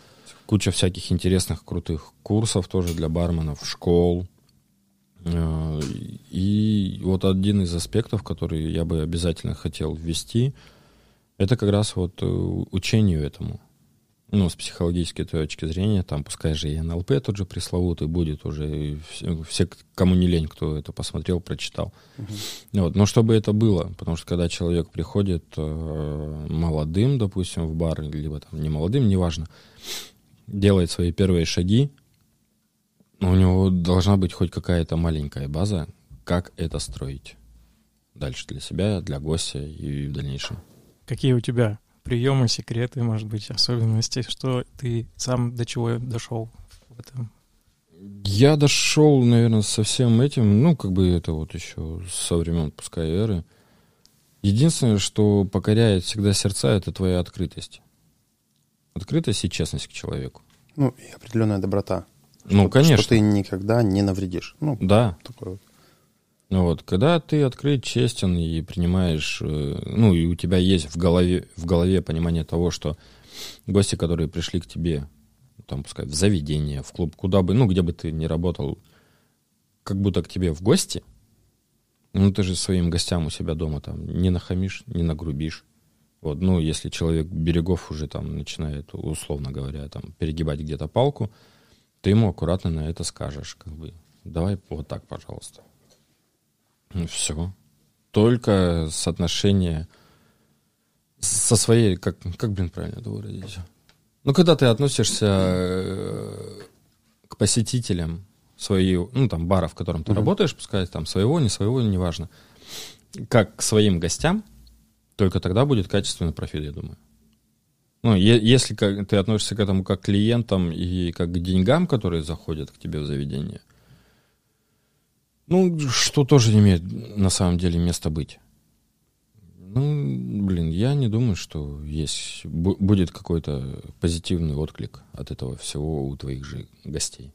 куча всяких интересных, крутых курсов тоже для барменов, школ. Э, И вот один из аспектов, который я бы обязательно хотел ввести, это как раз вот э, учению этому. Ну, с психологической точки зрения, там, пускай же и НЛП тот же пресловутый будет уже, и все, все, кому не лень, кто это посмотрел, прочитал. Вот. Но чтобы это было, потому что когда человек приходит э, молодым, допустим, в бар, либо там не молодым, неважно, делает свои первые шаги, у него должна быть хоть какая-то маленькая база, как это строить дальше для себя, для гостя и в дальнейшем. Какие у тебя приемы, секреты, может быть, особенности, что ты сам до чего дошел в этом? Я дошел, наверное, со всем этим, ну, как бы это вот еще со времен, пускай, эры. Единственное, что покоряет всегда сердца, это твоя открытость. Открытость и честность к человеку. Ну, и определенная доброта. Ну, Что- конечно. Что ты никогда не навредишь. Ну, Да. такое вот. Ну вот, когда ты открыт, честен и принимаешь, э, ну и у тебя есть в голове, в голове понимание того, что гости, которые пришли к тебе, там, пускай в заведение, в клуб, куда бы, ну, где бы ты ни работал, как будто к тебе в гости, ну, ты же своим гостям у себя дома там не нахамишь, не нагрубишь. Вот, ну, если человек берегов уже там начинает, условно говоря, там, перегибать где-то палку, ты ему аккуратно на это скажешь, как бы, давай вот так, пожалуйста. Ну, все. Только соотношение со своей, как, как блин, правильно это выразить? Ну, когда ты относишься э, к посетителям своего, ну, там, бара, в котором ты Мгм. работаешь, пускай там своего, не своего, неважно, как к своим гостям, только тогда будет качественный профиль, я думаю. Ну, если как, ты относишься к этому как к клиентам и как к деньгам, которые заходят к тебе в заведение, ну, что тоже имеет на самом деле место быть. Ну, блин, я не думаю, что есть бу- будет какой-то позитивный отклик от этого всего у твоих же гостей.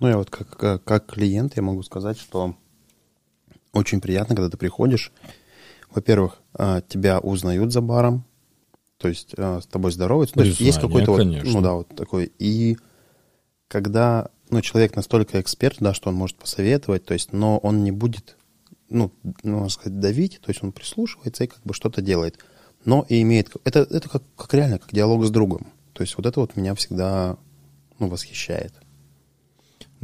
Ну, я вот как, как, как клиент я могу сказать, что очень приятно, когда ты приходишь. Во-первых, а, тебя узнают за баром, то есть а, с тобой здороваются. То есть есть Признание, какой-то вот, конечно. ну да, вот такой. И когда ну, человек настолько эксперт, да, что он может посоветовать, то есть, но он не будет, ну, ну, можно сказать, давить, то есть он прислушивается и как бы что-то делает. Но и имеет... Это, это как, как реально, как диалог с другом. То есть вот это вот меня всегда ну, восхищает.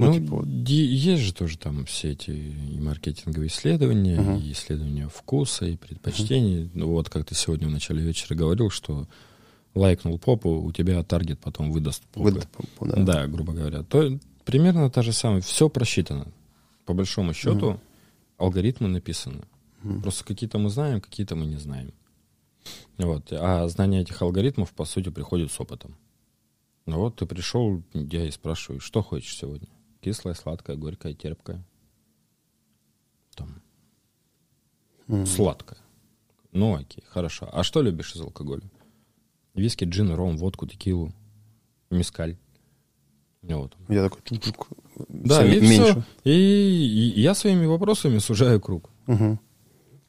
Ну, Ну, типа вот. есть же тоже там все эти и маркетинговые исследования, Мгм. и исследования вкуса, и предпочтений. Ну, вот как ты сегодня в начале вечера говорил, что лайкнул попу, у тебя таргет потом выдаст попы. Выдать попу, да. Да. грубо говоря. То примерно та же самая. Все просчитано. По большому счету алгоритмы написаны. Мгм. Просто какие-то мы знаем, какие-то мы не знаем. Вот. А знание этих алгоритмов, по сути, приходит с опытом. Ну вот ты пришел, я и спрашиваю, что хочешь сегодня? Кислое, сладкое, горькое, терпкое? Там, Мгм. сладкое. Ну окей, хорошо. А что любишь из алкоголя? Виски, джин, ром, водку, текилу, мискаль. Вот. Я такой... тук-тук, Да, и меньше. все. И, и я своими вопросами сужаю круг. Мгм.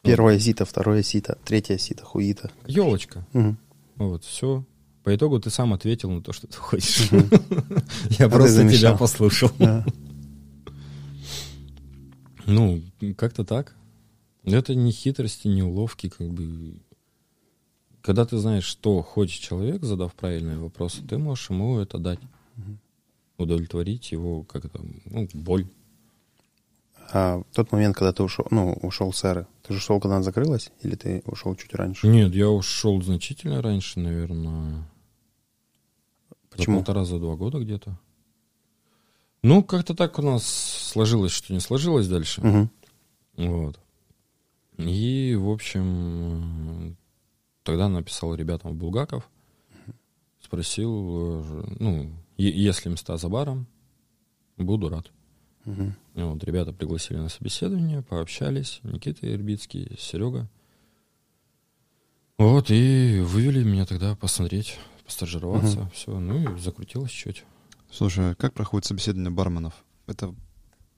Первое сито, второе сито, третье сито, хуита. Елочка. Мгм. Вот, все. По итогу ты сам ответил на то, что ты хочешь. Я А просто тебя послушал. Ну, как-то так. Это не хитрости, не уловки, как бы. Когда ты знаешь, что хочет человек, задав правильные вопросы, ты можешь ему это дать. Удовлетворить его, как это, ну, боль. А в тот момент, когда ты ушел, ну, ушел с эры, ты же ушел, когда она закрылась, или ты ушел чуть раньше? Нет, я ушел значительно раньше, наверное. Почему? За полтора, за два года где-то. Ну, как-то так у нас сложилось, что не сложилось дальше. Мгм. Вот. И, в общем, тогда написал ребятам в Булгаков, спросил, э, ну, если места за баром, буду рад. Мгм. И вот ребята пригласили на собеседование, пообщались, Никита Ирбицкий, Серега. Вот, и вывели меня тогда посмотреть, постажироваться, все, ну и закрутилось чуть. Слушай, а как проходит собеседование барменов? Это,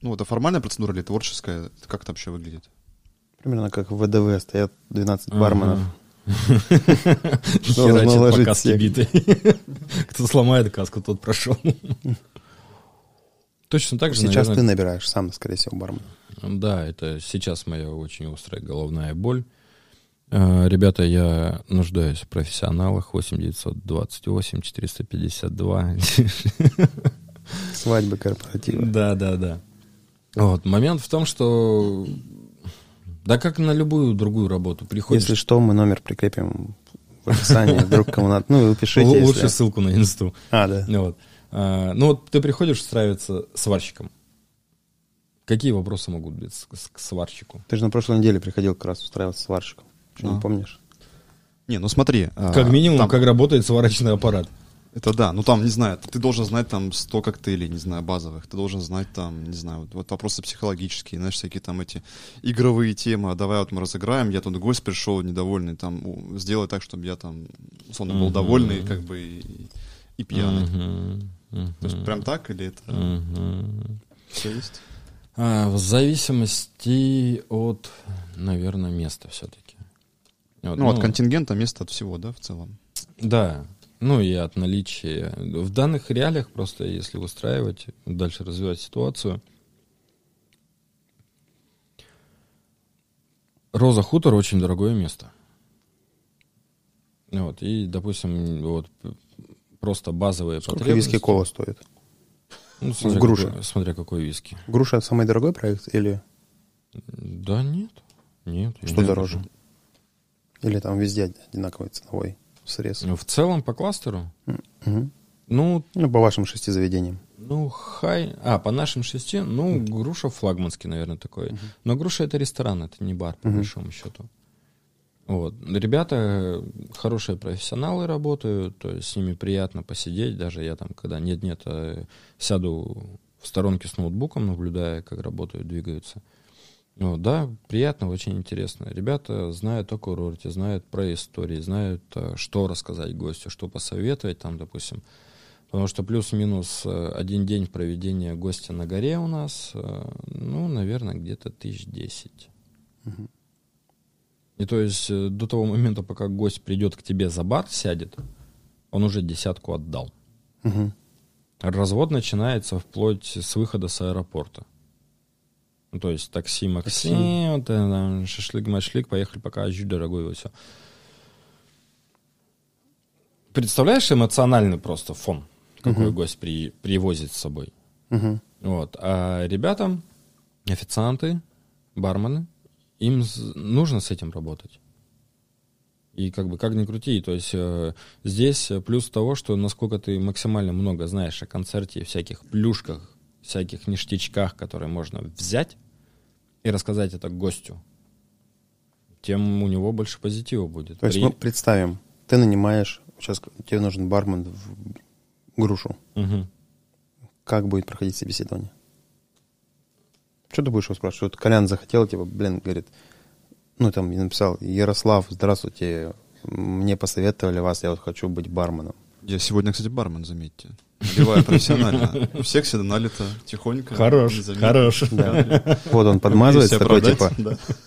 ну, это формальная процедура или творческая? Это Как это вообще выглядит? Примерно как в ВДВ стоят 12 барменов. Херачит Нужно по ложить каске всех. битой. Кто сломает каску, тот прошел. Точно так же, Сейчас ты наверное, набираешь сам, скорее всего, бармен. Да, это сейчас моя очень острая головная боль. Э, Ребята, я нуждаюсь в профессионалах. 8 928 452. Свадьбы, корпоративы. Да, да, да. Вот, момент в том, что... Да как на любую другую работу. Приходишь... Если что, мы номер прикрепим в описании, вдруг кому надо. Ну, вы пишите, Л- если- Лучше ссылку на инсту. А, да. Вот. А, Ну вот ты приходишь устраиваться сварщиком. Какие вопросы могут быть к сварщику? Ты же на прошлой неделе приходил как раз устраиваться сварщиком. Что, не А. помнишь? Не, ну смотри. а, Как минимум, там- как работает сварочный аппарат. Это да, ну там, не знаю, ты должен знать там 100 коктейлей, не знаю, базовых. Ты должен знать там, не знаю, вот, вот вопросы психологические, знаешь, всякие там эти игровые темы. А давай вот мы разыграем, я тут гость пришел недовольный, там, у, сделай так, чтобы я там, условно, был Мгм. довольный, как бы, и, и пьяный. Мгм, То есть прям так или это все есть? А, В зависимости от, наверное, места все-таки. Ну, от контингента, места от всего, да, в целом. Да, ну и от наличия. В данных реалиях просто, если устраивать, дальше развивать ситуацию. Роза Хутор очень дорогое место. Вот, и, допустим, вот просто базовые Сколько потребности. виски кола стоит? Ну, смотря груши. Какой, смотря какой виски. Груша самый дорогой проект или, Да нет. Нет. Что не дороже? или там везде одинаковый ценовой срез? Ну, В целом по кластеру, Мгм. ну, Ну, по вашим шести заведениям. ну, хай... А, по нашим шести, ну, груша флагманский, наверное, такой. Но груша это ресторан, это не бар, по Мгм. большому счету. Вот. Ребята э, хорошие профессионалы работают, то есть с ними приятно посидеть. Даже я там, когда нет-нет, э, сяду в сторонке с ноутбуком, наблюдая, как работают, двигаются. Вот, да, приятно, очень интересно. Ребята знают о курорте, знают про истории, знают, э, что рассказать гостю, что посоветовать там, допустим. Потому что плюс-минус э, один день проведения гостя на горе у нас, ну, наверное, где-то тысяч десять. И то есть э, до того момента, пока гость придет к тебе за бар, сядет, он уже десятку отдал. Мгм. Развод начинается вплоть с выхода с аэропорта. Ну, то есть такси, Макси, Такси. вот, э, там, шашлык-машлык, поехали, пока, жю, дорогой, вот все. Представляешь эмоциональный просто фон, какой Мгм. гость при, привозит с собой? Мгм. Вот. А ребятам, официанты, бармены, им нужно с этим работать. И как бы как ни крути, то есть э, здесь плюс того, что насколько ты максимально много знаешь о концерте всяких плюшках, всяких ништячках, которые можно взять и рассказать это гостю, тем у него больше позитива будет. То есть При- мы представим, ты нанимаешь, сейчас тебе нужен бармен в грушу. Мгм. Как будет проходить собеседование? Что ты будешь его спрашивать? Вот Колян захотел, типа, блин, говорит, ну, там, я написал, Ярослав, здравствуйте, мне посоветовали вас, я вот хочу быть барменом. Я сегодня, кстати, бармен, заметьте. Наливаю профессионально. У всех всегда налито тихонько. хорош. Да. Вот он подмазывается, такой, типа,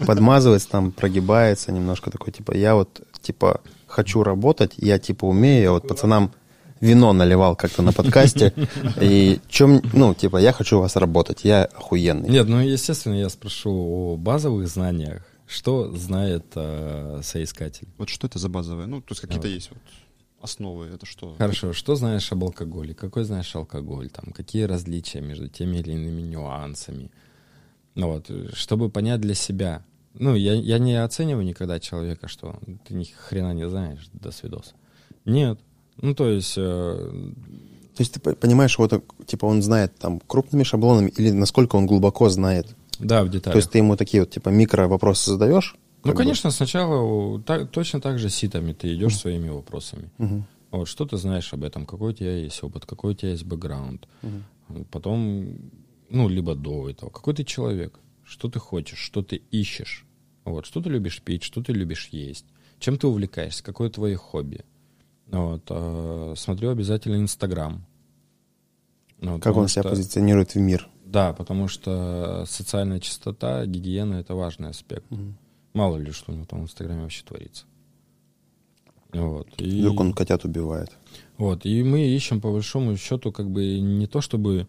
подмазывается, там, прогибается немножко, такой, типа, я вот, типа, хочу работать, я, типа, умею, я вот пацанам вино наливал как-то на подкасте, и чем, ну, типа, я хочу у вас работать, я охуенный. Нет, ну, естественно, я спрошу о базовых знаниях. Что знает э, соискатель? Вот что это за базовое? Ну, то есть какие-то есть вот основы. Это что? Хорошо, что знаешь об алкоголе? Какой знаешь алкоголь? Там, какие различия между теми или иными нюансами? Ну вот, чтобы понять для себя. Ну, я, я не оцениваю никогда человека, что ты ни хрена не знаешь, до свидос. Нет. Ну, то есть, э, То есть ты по- понимаешь, вот, типа, он знает там крупными шаблонами или насколько он глубоко знает. да, в деталях. То есть ты ему такие вот, типа, микро вопросы задаешь? ну, как бы? конечно, сначала так- точно так же ситами ты идешь своими вопросами. Мгм. Вот, что ты знаешь об этом, какой у тебя есть опыт, какой у тебя есть бэкграунд. Потом, ну, либо до этого, какой ты человек, что ты хочешь, что ты ищешь. Вот, что ты любишь пить, что ты любишь есть, чем ты увлекаешься, какое твое хобби. Вот, а, смотрю обязательно Инстаграм. Ну, Как он себя что- позиционирует в мир. Да, потому что социальная чистота, гигиена — это важный аспект. Мало ли, что у него там в Инстаграме вообще творится. Вот. И... Вдруг он котят убивает. Вот, и мы ищем по большому счету как бы не то чтобы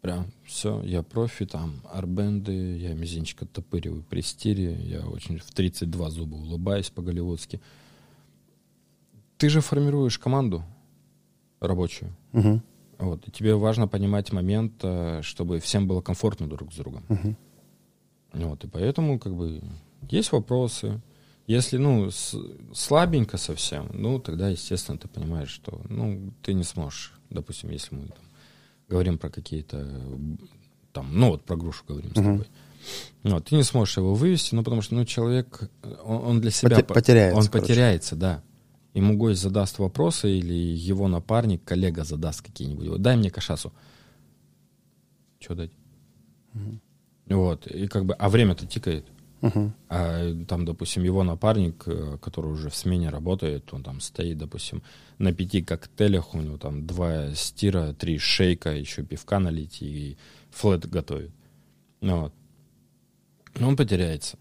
прям все, я профи, там, арбенды, я мизинчик оттопыриваю при стире, я очень в 32 зуба улыбаюсь по-голливудски. Ты же формируешь команду рабочую. Мгм. Вот, и тебе важно понимать момент, э, чтобы всем было комфортно друг с другом. Мгм. Вот, и поэтому, как бы, есть вопросы. Если, ну, с- слабенько совсем, ну, тогда, естественно, ты понимаешь, что, ну, ты не сможешь, допустим, если мы там, говорим про какие-то, там, ну, вот про грушу говорим с Мгм. тобой. Вот, ты не сможешь его вывести, ну, потому что, ну, человек, он, он для себя... Поте- по- потеряется, Он короче. потеряется, да. Ему гость задаст вопросы или его напарник, коллега задаст какие-нибудь. Вот, дай мне кашасу. Что дать? Вот, и как бы, а время-то тикает. Мгм. А там, допустим, его напарник, э, который уже в смене работает, он там стоит, допустим, на пяти коктейлях, у него там два стира, три шейка, еще пивка налить и флет готовит. Ну, вот. Но он потеряется.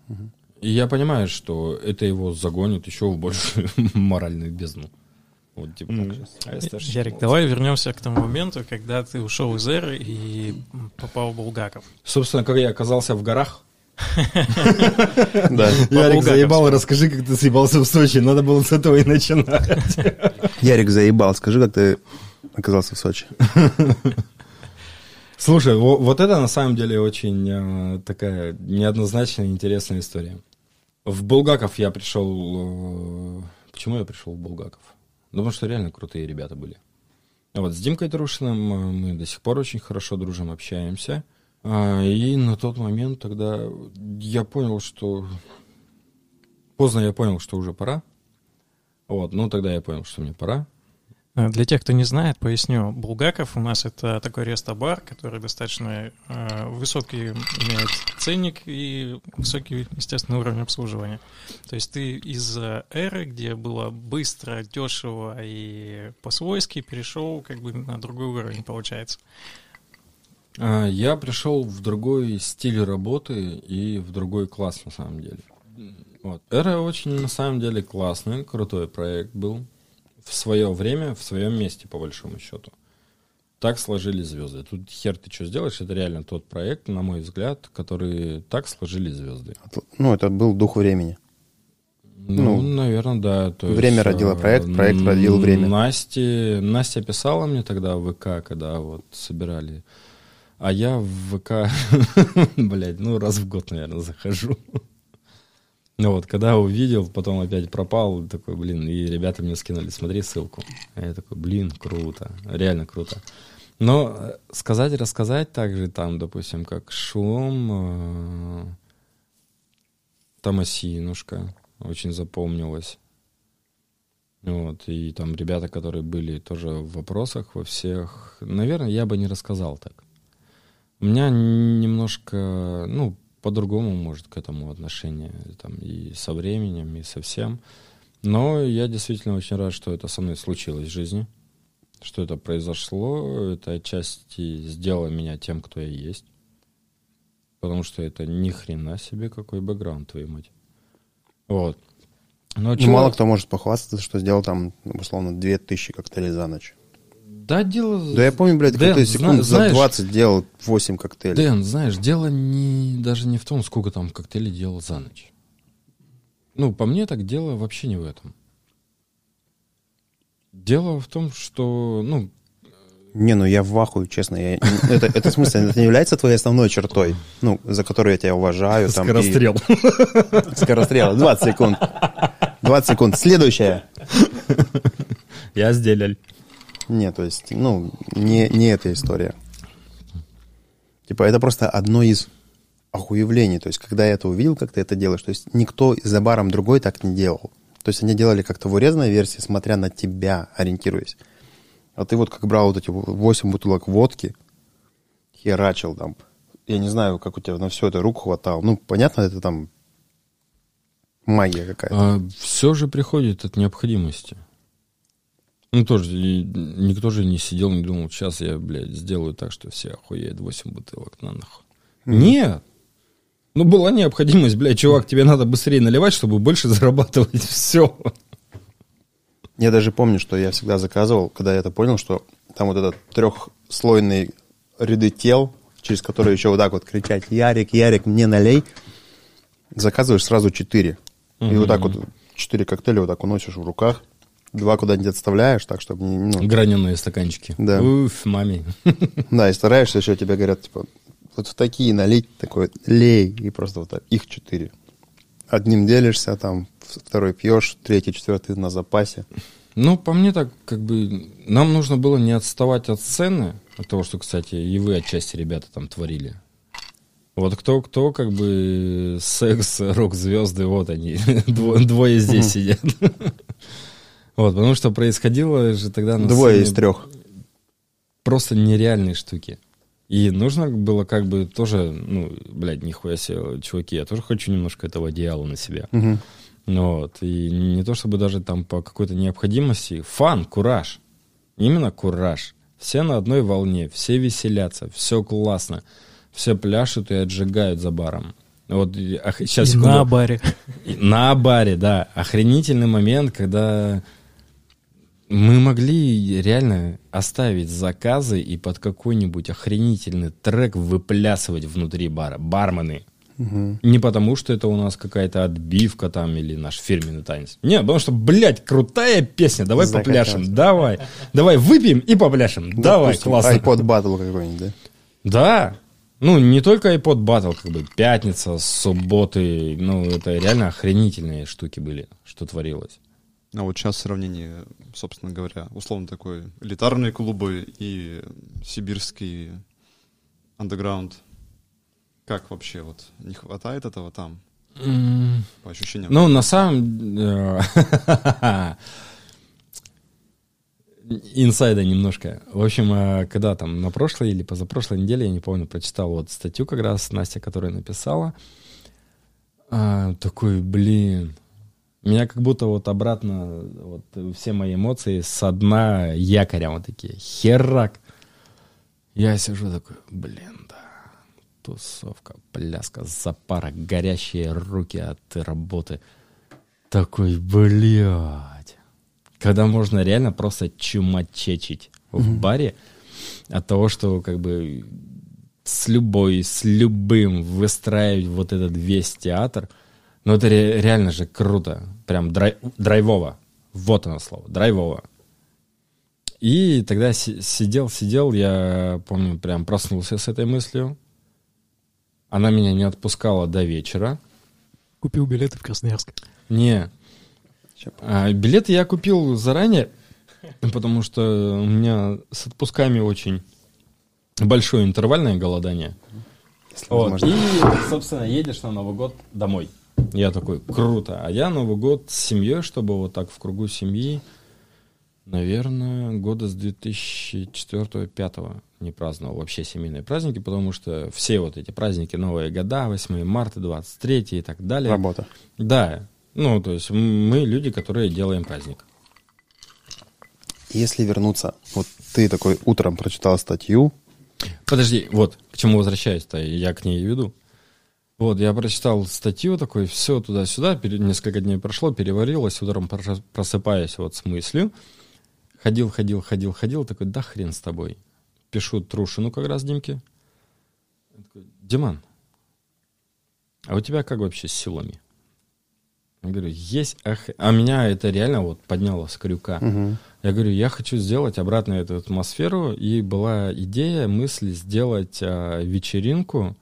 И я понимаю, что это его загонит еще в большую моральную бездну. Вот, типа, так же. А я Ярик, давай вернемся к тому моменту, когда ты ушел из эры и попал в Булгаков. Собственно, как я оказался в горах, Да. Ярик заебал, расскажи, как ты съебался в Сочи. Надо было с этого и начинать. Ярик заебал. Скажи, как ты оказался в Сочи? Слушай, во- вот это на самом деле очень э, такая неоднозначная интересная история. В Булгаков я пришел... э, почему я пришел в Булгаков? Ну, потому что реально крутые ребята были. А Вот с Димкой Трушиным э, мы до сих пор очень хорошо дружим, общаемся. А, И на тот момент тогда я понял, что... Поздно я понял, что уже пора. Вот, ну тогда я понял, что мне пора. Э, Для тех, кто не знает, поясню. Булгаков у нас это такой рестобар, который достаточно э, высокий имеет ценник и высокий, естественно, уровень обслуживания. То есть ты из э, эры, где было быстро, дешево и по-свойски, перешел как бы на другой уровень, получается. А, Я пришел в другой стиль работы и в другой класс на самом деле. Вот. Эра очень на самом деле классный, крутой проект был. В свое время, в своем месте, по большому счету. Так сложились звезды. Тут хер ты что сделаешь, это реально тот проект, на мой взгляд, который так сложили звезды. Ну, это был дух времени. Ну, Ну, наверное, да. То время есть, родило э, проект, проект родил время. Насте, Настя писала мне тогда в ВК, когда вот собирали. А я в ВК, блядь, ну раз в год, наверное, захожу. Ну вот, когда увидел, потом опять пропал, такой, блин, и ребята мне скинули, смотри ссылку. А я такой, блин, круто, реально круто. Но э, сказать, рассказать также там, допустим, как шум, э, Томасинушка очень запомнилась. Вот, и там ребята, которые были тоже в вопросах во всех, наверное, я бы не рассказал так. У меня немножко, ну, по-другому, может, к этому отношение, там, и со временем, и со всем. Но я действительно очень рад, что это со мной случилось в жизни, что это произошло, это отчасти сделало меня тем, кто я есть. Потому что это ни хрена себе какой бэкграунд, твою мать. Вот. Но Ну, чего- мало кто может похвастаться, что сделал там, условно, 2000 коктейлей за ночь. Да, дело... Да я помню, блядь, Дэн, зна- секунд за знаешь- 20 делал 8 коктейлей. Дэн, знаешь, дело не, даже не в том, сколько там коктейлей делал за ночь. Ну, по мне так дело вообще не в этом. Дело в том, что, ну, Не, ну я в ахуе, честно. Я, это, это в смысле, это не является твоей основной чертой, ну, за которую я тебя уважаю. Там, и- скорострел. Скорострел. 20 секунд. 20 секунд. Следующая. Я сделал. Не, то есть, ну, не, не эта история. Типа, это просто одно из охуевлений. То есть, когда я это увидел, как ты это делаешь, то есть, никто за баром другой так не делал. То есть, они делали как-то в урезанной версии, смотря на тебя, ориентируясь. А ты вот как брал вот эти 8 бутылок водки, херачил там. Я не знаю, как у тебя на все это рук хватало. Ну, понятно, это там магия какая-то. все же приходит от необходимости. Ну, тоже, никто же не сидел, не думал, сейчас я, блядь, сделаю так, что все охуеют 8 бутылок на нахуй. Нет. Ну, была необходимость, блядь, чувак, тебе надо быстрее наливать, чтобы больше зарабатывать. Все. Я даже помню, что я всегда заказывал, когда я это понял, что там вот этот трехслойный ряды тел, через которые еще вот так вот кричать «Ярик, Ярик, мне налей», заказываешь сразу четыре. И вот так вот четыре коктейля вот так уносишь в руках, два куда-нибудь отставляешь, так, чтобы... Ну, Граненые стаканчики. Да. Уф, мами. да, и стараешься еще, тебе говорят, типа, вот в такие налить, такой, лей, и просто вот так, их четыре. Одним делишься, там, второй пьешь, третий, четвертый на запасе. Ну, по мне так, как бы, нам нужно было не отставать от сцены, от того, что, кстати, и вы отчасти ребята там творили. Вот кто-кто, как бы, секс, рок-звезды, вот они, дво- двое здесь сидят. Вот, потому что происходило же тогда на Двое из трех. просто нереальные штуки. И нужно было как бы тоже, ну, блядь, нихуя себе, чуваки, я тоже хочу немножко этого одеяла на себя. Мгм. Ну Вот. И не то чтобы даже там по какой-то необходимости. Фан, кураж. Именно кураж. Все на одной волне, все веселятся, все классно. Все пляшут и отжигают за баром. Вот сейчас И на баре. на баре, да. Охренительный момент, когда мы могли реально оставить заказы и под какой-нибудь охренительный трек выплясывать внутри бара. Бармены. Не потому, что это у нас какая-то отбивка там или наш фирменный танец. Нет, потому что, блядь, крутая песня, давай Закачаться. попляшем, давай. Давай выпьем и попляшем, давай, Допустим, классно. iPod Battle какой-нибудь, да? Да. Ну, не только iPod Battle, как бы пятница, субботы, ну, это реально охренительные штуки были, что творилось. А вот сейчас сравнение, собственно говоря, условно такой элитарные клубы и сибирский андеграунд. Как вообще вот не хватает этого там? По ощущениям. Ну, на самом... Инсайда немножко. В общем, э, когда там на прошлой или позапрошлой неделе, я не помню, прочитал вот статью как раз Настя, которая написала. А, такой, блин, меня как будто вот обратно, вот все мои эмоции со дна якоря вот такие, херак. Я сижу такой, блин, да, тусовка, пляска, запара, горящие руки от работы. Такой, блядь. Когда можно реально просто чумачечить в баре от того, что как бы с любой, с любым выстраивать вот этот весь театр, ну это ре- реально же круто, прям драй- драйвово. Вот оно слово, драйвово. И тогда си- сидел, сидел, я помню, прям проснулся с этой мыслью. Она меня не отпускала до вечера. Купил билеты в Красноярск. Не. А, билеты я купил заранее, потому что у меня с отпусками очень большое интервальное голодание. Если Вот. И, собственно, едешь на Новый год домой. Я такой, круто. А я Новый год с семьей, чтобы вот так в кругу семьи, наверное, года с 2004-2005 не праздновал вообще семейные праздники, потому что все вот эти праздники, Новые года, 8 марта, 23 и так далее. Работа. Да. Ну, то есть мы люди, которые делаем праздник. Если вернуться, вот ты такой утром прочитал статью, Подожди, вот, к чему возвращаюсь-то, я к ней веду. Вот, я прочитал статью такой, все туда-сюда, несколько дней прошло, переварилось, утром прос- просыпаясь вот с мыслью, ходил, ходил, ходил, ходил, такой, да хрен с тобой. Пишу Трушину как раз Димке. Диман, а у тебя как вообще с силами? Я говорю, есть... ох- А меня это реально вот подняло с крюка. Я говорю, я хочу сделать обратно эту атмосферу, и была идея, мысль сделать а, вечеринку,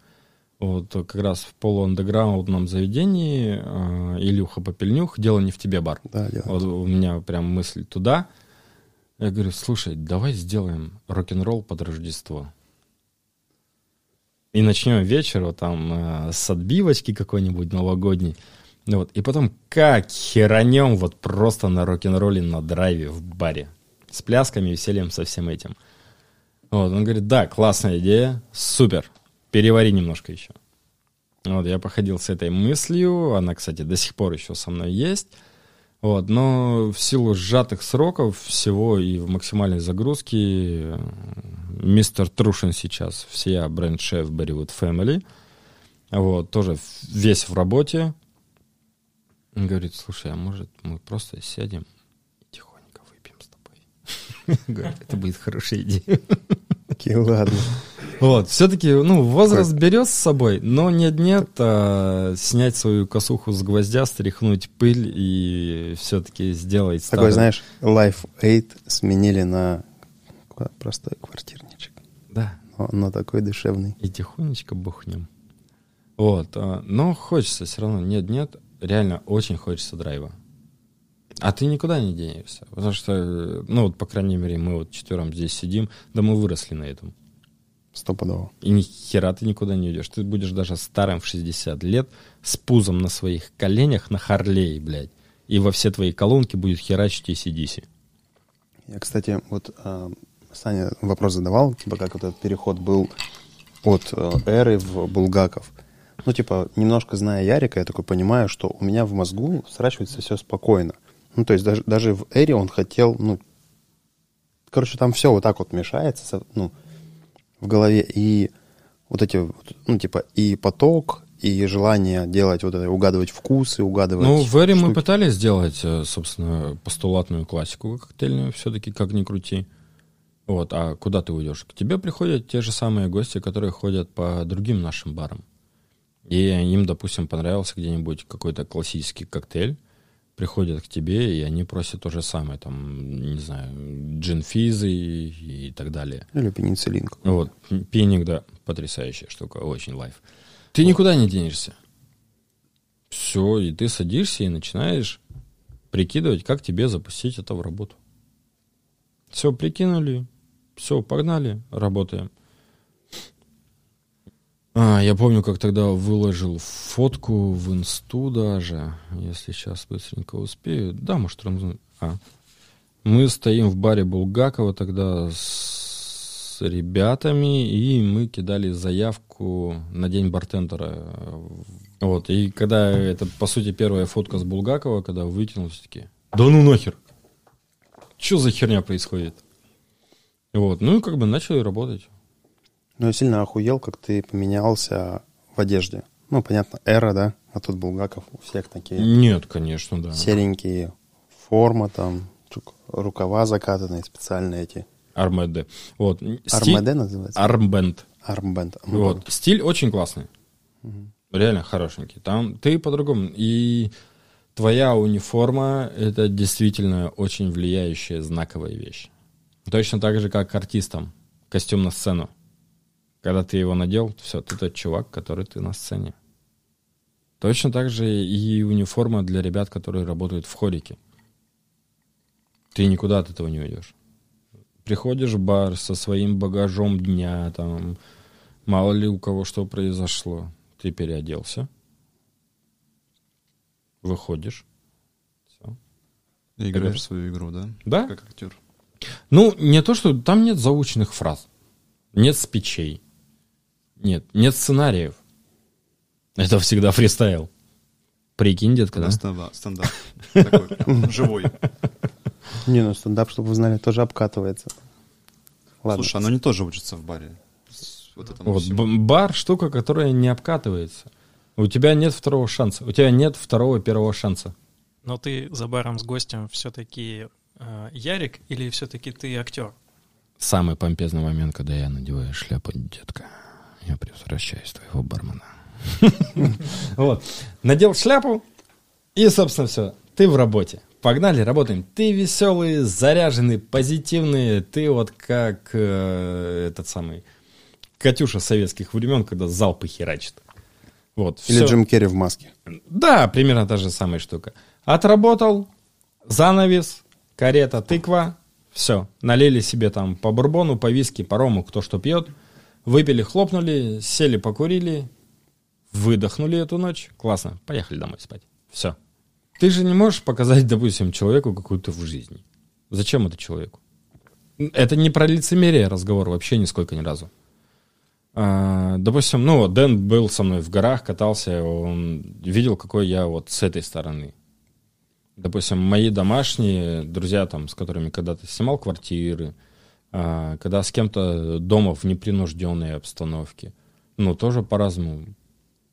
вот как раз в полуандеграундном заведении, а, Илюха Попельнюх, «Дело не в тебе, бар». да, дело. Вот у меня прям мысль туда. Я говорю, слушай, давай сделаем рок-н-ролл под Рождество. И начнем вечер вот там э, с отбивочки какой-нибудь новогодней. Ну вот, и потом как херанем вот просто на рок-н-ролле на драйве в баре. С плясками, весельем, со всем этим. Вот, он говорит, да, классная идея, супер, перевари немножко еще. Вот, я походил с этой мыслью, она, кстати, до сих пор еще со мной есть. Вот, но в силу сжатых сроков всего и в максимальной загрузке э, мистер Трушин сейчас, всея бренд-шеф Bollywood Family, вот, тоже весь в работе. Говорит, слушай, а может мы просто сядем и тихонько выпьем с тобой? Говорю, Это будет хорошая идея. Окей, ладно. Вот, все-таки, ну, возраст берет с собой, но нет-нет, а, снять свою косуху с гвоздя, стряхнуть пыль и все-таки сделать Такой, старый- знаешь, Life 8 сменили на простой квартирничек. Да, Но, но такой душевный. и тихонечко бухнем. Вот, а, но хочется все равно, нет-нет, реально очень хочется драйва. А ты никуда не денешься, потому что, э, ну, вот, по крайней мере, мы вот четвером здесь сидим, да мы выросли на этом. Стопудово. И ни хера ты никуда не уйдешь. Ты будешь даже старым в 60 лет с пузом на своих коленях на Харлее, блядь. И во все твои колонки будет херачить ACDC. Я, кстати, вот а, Саня вопрос задавал, типа, как вот этот переход был от э, эры в Булгаков. Ну, типа, немножко зная Ярика, я такой понимаю, что у меня в мозгу сращивается все спокойно. Ну, то есть даже, даже в эре он хотел, ну, короче, там все вот так вот мешается, ну, в голове. И вот эти, ну, типа, и поток, и желание делать вот это, угадывать вкусы, угадывать Ну, в Эре мы пытались сделать, э, собственно, постулатную классику коктейльную, все-таки, как ни крути. Вот, а куда ты уйдешь? К тебе приходят те же самые гости, которые ходят по другим нашим барам. И им, допустим, понравился где-нибудь какой-то классический коктейль. Приходят к тебе, и они просят то же самое, там, не знаю, джинфизы и, и так далее. Или пенициллин. Вот, пеник, да, потрясающая штука, очень лайф. Ты никуда не денешься. Все, и ты садишься и начинаешь прикидывать, как тебе запустить это в работу. Все, прикинули, все, погнали, работаем. А, я помню, как тогда выложил фотку в инсту даже, если сейчас быстренько успею. Да, может, рамзнуть. А. Мы стоим в баре Булгакова тогда с ребятами, и мы кидали заявку на день бартендера. Вот, и когда это, по сути, первая фотка с Булгакова, когда вытянул, все таки да ну нахер, что за херня происходит? Вот, ну и как бы начали работать. Ну, я сильно охуел, как ты поменялся в одежде. Ну, понятно, эра, да? А тут Булгаков у всех такие. Нет, конечно, да. Серенькие, форма там, рукава закатанные, специальные эти. Армеде. Вот. Армеде называется? Армбенд. Армбенд. Вот. Стиль очень классный. Угу. Реально хорошенький. Там ты по-другому. И твоя униформа — это действительно очень влияющая, знаковая вещь. Точно так же, как артистам. Костюм на сцену. Когда ты его надел, все, ты тот чувак, который ты на сцене. Точно так же и униформа для ребят, которые работают в хорике. Ты никуда от этого не уйдешь. Приходишь в бар со своим багажом дня, там, мало ли у кого что произошло. Ты переоделся, выходишь, все. И играешь в свою игру, да? Да. Как актер. Ну, не то, что там нет заученных фраз, нет спичей, нет, нет сценариев. Это всегда фристайл. Прикинь, детка, да? Стендап. стендап. Такой живой. Не, ну стендап, чтобы вы знали, тоже обкатывается. Ладно. Слушай, оно не тоже учится в баре. Вот, вот бар штука, которая не обкатывается. У тебя нет второго шанса. У тебя нет второго первого шанса. Но ты за баром с гостем все-таки э, Ярик или все-таки ты актер? Самый помпезный момент, когда я надеваю шляпу, детка я превращаюсь в твоего бармена. Вот. Надел шляпу, и, собственно, все. Ты в работе. Погнали, работаем. Ты веселый, заряженный, позитивный. Ты вот как э, этот самый Катюша советских времен, когда залпы херачит. Вот, Или все. Джим Керри в маске. Да, примерно та же самая штука. Отработал, занавес, карета, тыква, все. Налили себе там по бурбону, по виски, по рому, кто что пьет – Выпили, хлопнули, сели, покурили, выдохнули эту ночь. Классно, поехали домой спать. Все. Ты же не можешь показать, допустим, человеку какую-то в жизни. Зачем это человеку? Это не про лицемерие разговор вообще нисколько ни разу. А, допустим, ну, Дэн был со мной в горах, катался, он видел, какой я вот с этой стороны. Допустим, мои домашние друзья, там, с которыми когда-то снимал квартиры, когда с кем-то дома в непринужденной обстановке. Ну, тоже по-разному.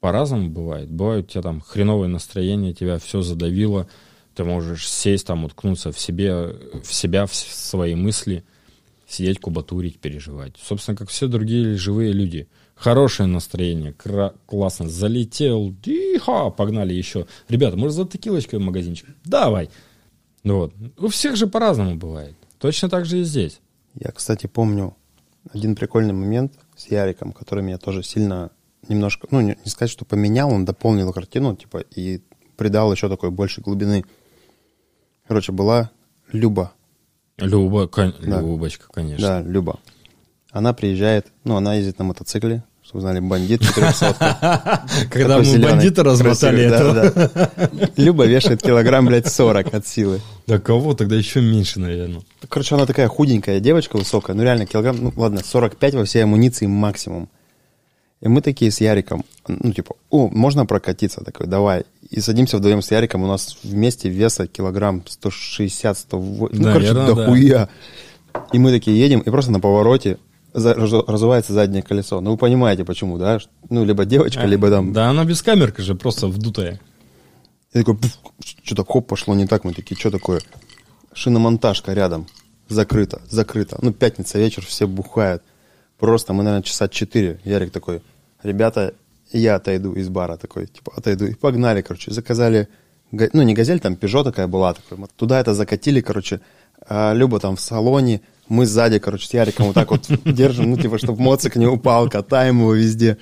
По-разному бывает. Бывает у тебя там хреновое настроение, тебя все задавило, ты можешь сесть там, уткнуться в себе, в себя, в свои мысли, сидеть, кубатурить, переживать. Собственно, как все другие живые люди. Хорошее настроение, кра- классно, залетел, иха, погнали еще. Ребята, может, за текилочкой в магазинчик? Давай. Вот. У всех же по-разному бывает. Точно так же и здесь. Я, кстати, помню один прикольный момент с Яриком, который меня тоже сильно немножко, ну, не, не сказать, что поменял, он дополнил картину, типа, и придал еще такой больше глубины. Короче, была Люба. Люба, кон... да. Любочка, конечно. Да, Люба. Она приезжает, ну, она ездит на мотоцикле, чтобы знали, бандит 400 Когда мы бандита размотали это. Люба вешает килограмм, блядь, 40 от силы. Да кого? Тогда еще меньше, наверное. Короче, она такая худенькая девочка высокая, ну реально килограмм, ну ладно, 45 во всей амуниции максимум. И мы такие с Яриком, ну типа, о, можно прокатиться? Такой, давай. И садимся вдвоем с Яриком, у нас вместе веса килограмм 160, 180, ну, короче, дохуя. И мы такие едем, и просто на повороте разувается заднее колесо. Ну, вы понимаете, почему, да? Ну, либо девочка, а, либо там... Да, она без камерка же, просто вдутая. Я такой, что-то хоп, пошло не так. Мы такие, что такое? Шиномонтажка рядом. Закрыто, закрыто. Ну, пятница вечер, все бухают. Просто мы, наверное, часа четыре. Ярик такой, ребята, я отойду из бара. Такой, типа, отойду. И погнали, короче. Заказали ну, не газель, там Пежо такая была. Такой. Туда это закатили, короче. А Люба там в салоне, мы сзади, короче, с Яриком вот так вот держим, ну, типа, чтобы моцик не упал, катаем его везде.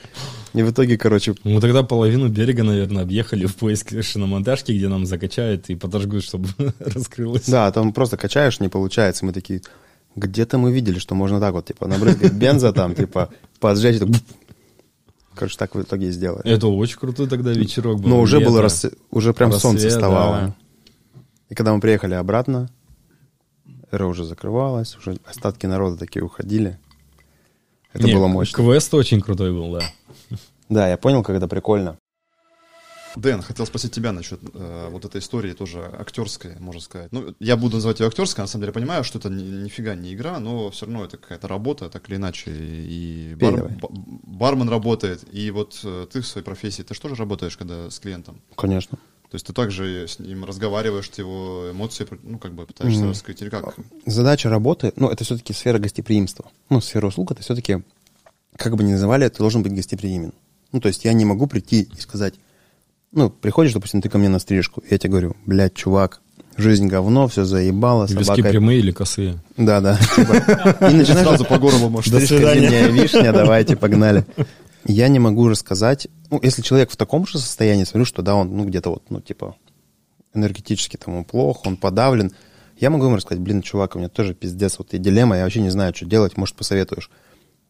И в итоге, короче, Мы тогда половину берега, наверное, объехали в поиск шиномонтажки, где нам закачают и подожгут, чтобы раскрылось. да, там просто качаешь, не получается. Мы такие, где-то мы видели, что можно так вот, типа, набрызгать бенза там, типа, поджечь. так, Короче, так в итоге и сделали. Это очень крутой тогда вечерок был. Но уже было, рассве- уже прям солнце Рассвет, вставало. да. И когда мы приехали обратно, эра уже закрывалась, уже остатки народа такие уходили. Это Не, было мощно. Квест очень крутой был, да. Да, я понял, как это прикольно. Дэн, хотел спросить тебя насчет э, вот этой истории тоже актерской, можно сказать. Ну, я буду называть ее актерской, на самом деле понимаю, что это ни- нифига не игра, но все равно это какая-то работа, так или иначе. И бар- бармен работает, и вот э, ты в своей профессии, ты же тоже работаешь, когда с клиентом? Конечно. То есть ты также с ним разговариваешь, ты его эмоции, ну, как бы пытаешься Мгм. раскрыть, или как? Задача работы, ну, это все-таки сфера гостеприимства. Ну, сфера услуг, это все-таки, как бы ни называли, ты должен быть гостеприимен. Ну, то есть я не могу прийти и сказать, ну, приходишь, допустим, ты ко мне на стрижку, я тебе говорю, блядь, чувак, жизнь говно, все заебало, Виски собака... прямые или косые? Да, да. И начинаешь Сразу по горлу можешь. Стрижка зимняя вишня, давайте, погнали. Я не могу рассказать, ну, если человек в таком же состоянии, смотрю, что да, он, ну, где-то вот, ну, типа, энергетически там плохо, он подавлен, я могу ему рассказать, блин, чувак, у меня тоже пиздец, вот и дилемма, я вообще не знаю, что делать, может, посоветуешь.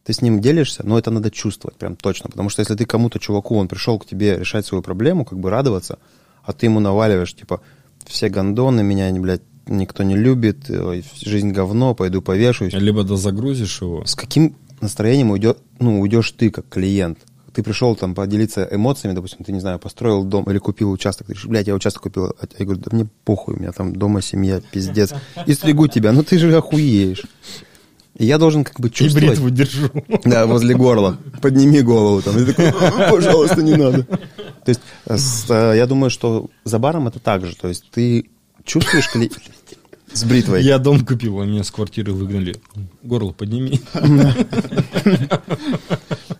Ты с ним делишься, но это надо чувствовать прям точно, потому что если ты кому-то, чуваку, он пришел к тебе решать свою проблему, как бы радоваться, а ты ему наваливаешь, типа, все гондоны, меня, блядь, никто не любит, жизнь говно, пойду повешусь. Либо да загрузишь его. С каким настроением уйдет, ну, уйдешь ты как клиент? Ты пришел там поделиться эмоциями, допустим, ты, не знаю, построил дом или купил участок. Ты говоришь, блядь, я участок купил. А Я говорю, да мне похуй, у меня там дома семья, пиздец. И стригу тебя, ну ты же охуеешь. И я должен как бы И чувствовать... бритву держу. Да, возле горла. Подними голову там. И такой, «А, пожалуйста, не надо. То есть, э, э, я думаю, что за баром это так же. То есть, ты чувствуешь. С бритвой. Я дом купил, а меня с квартиры выгнали. Горло подними.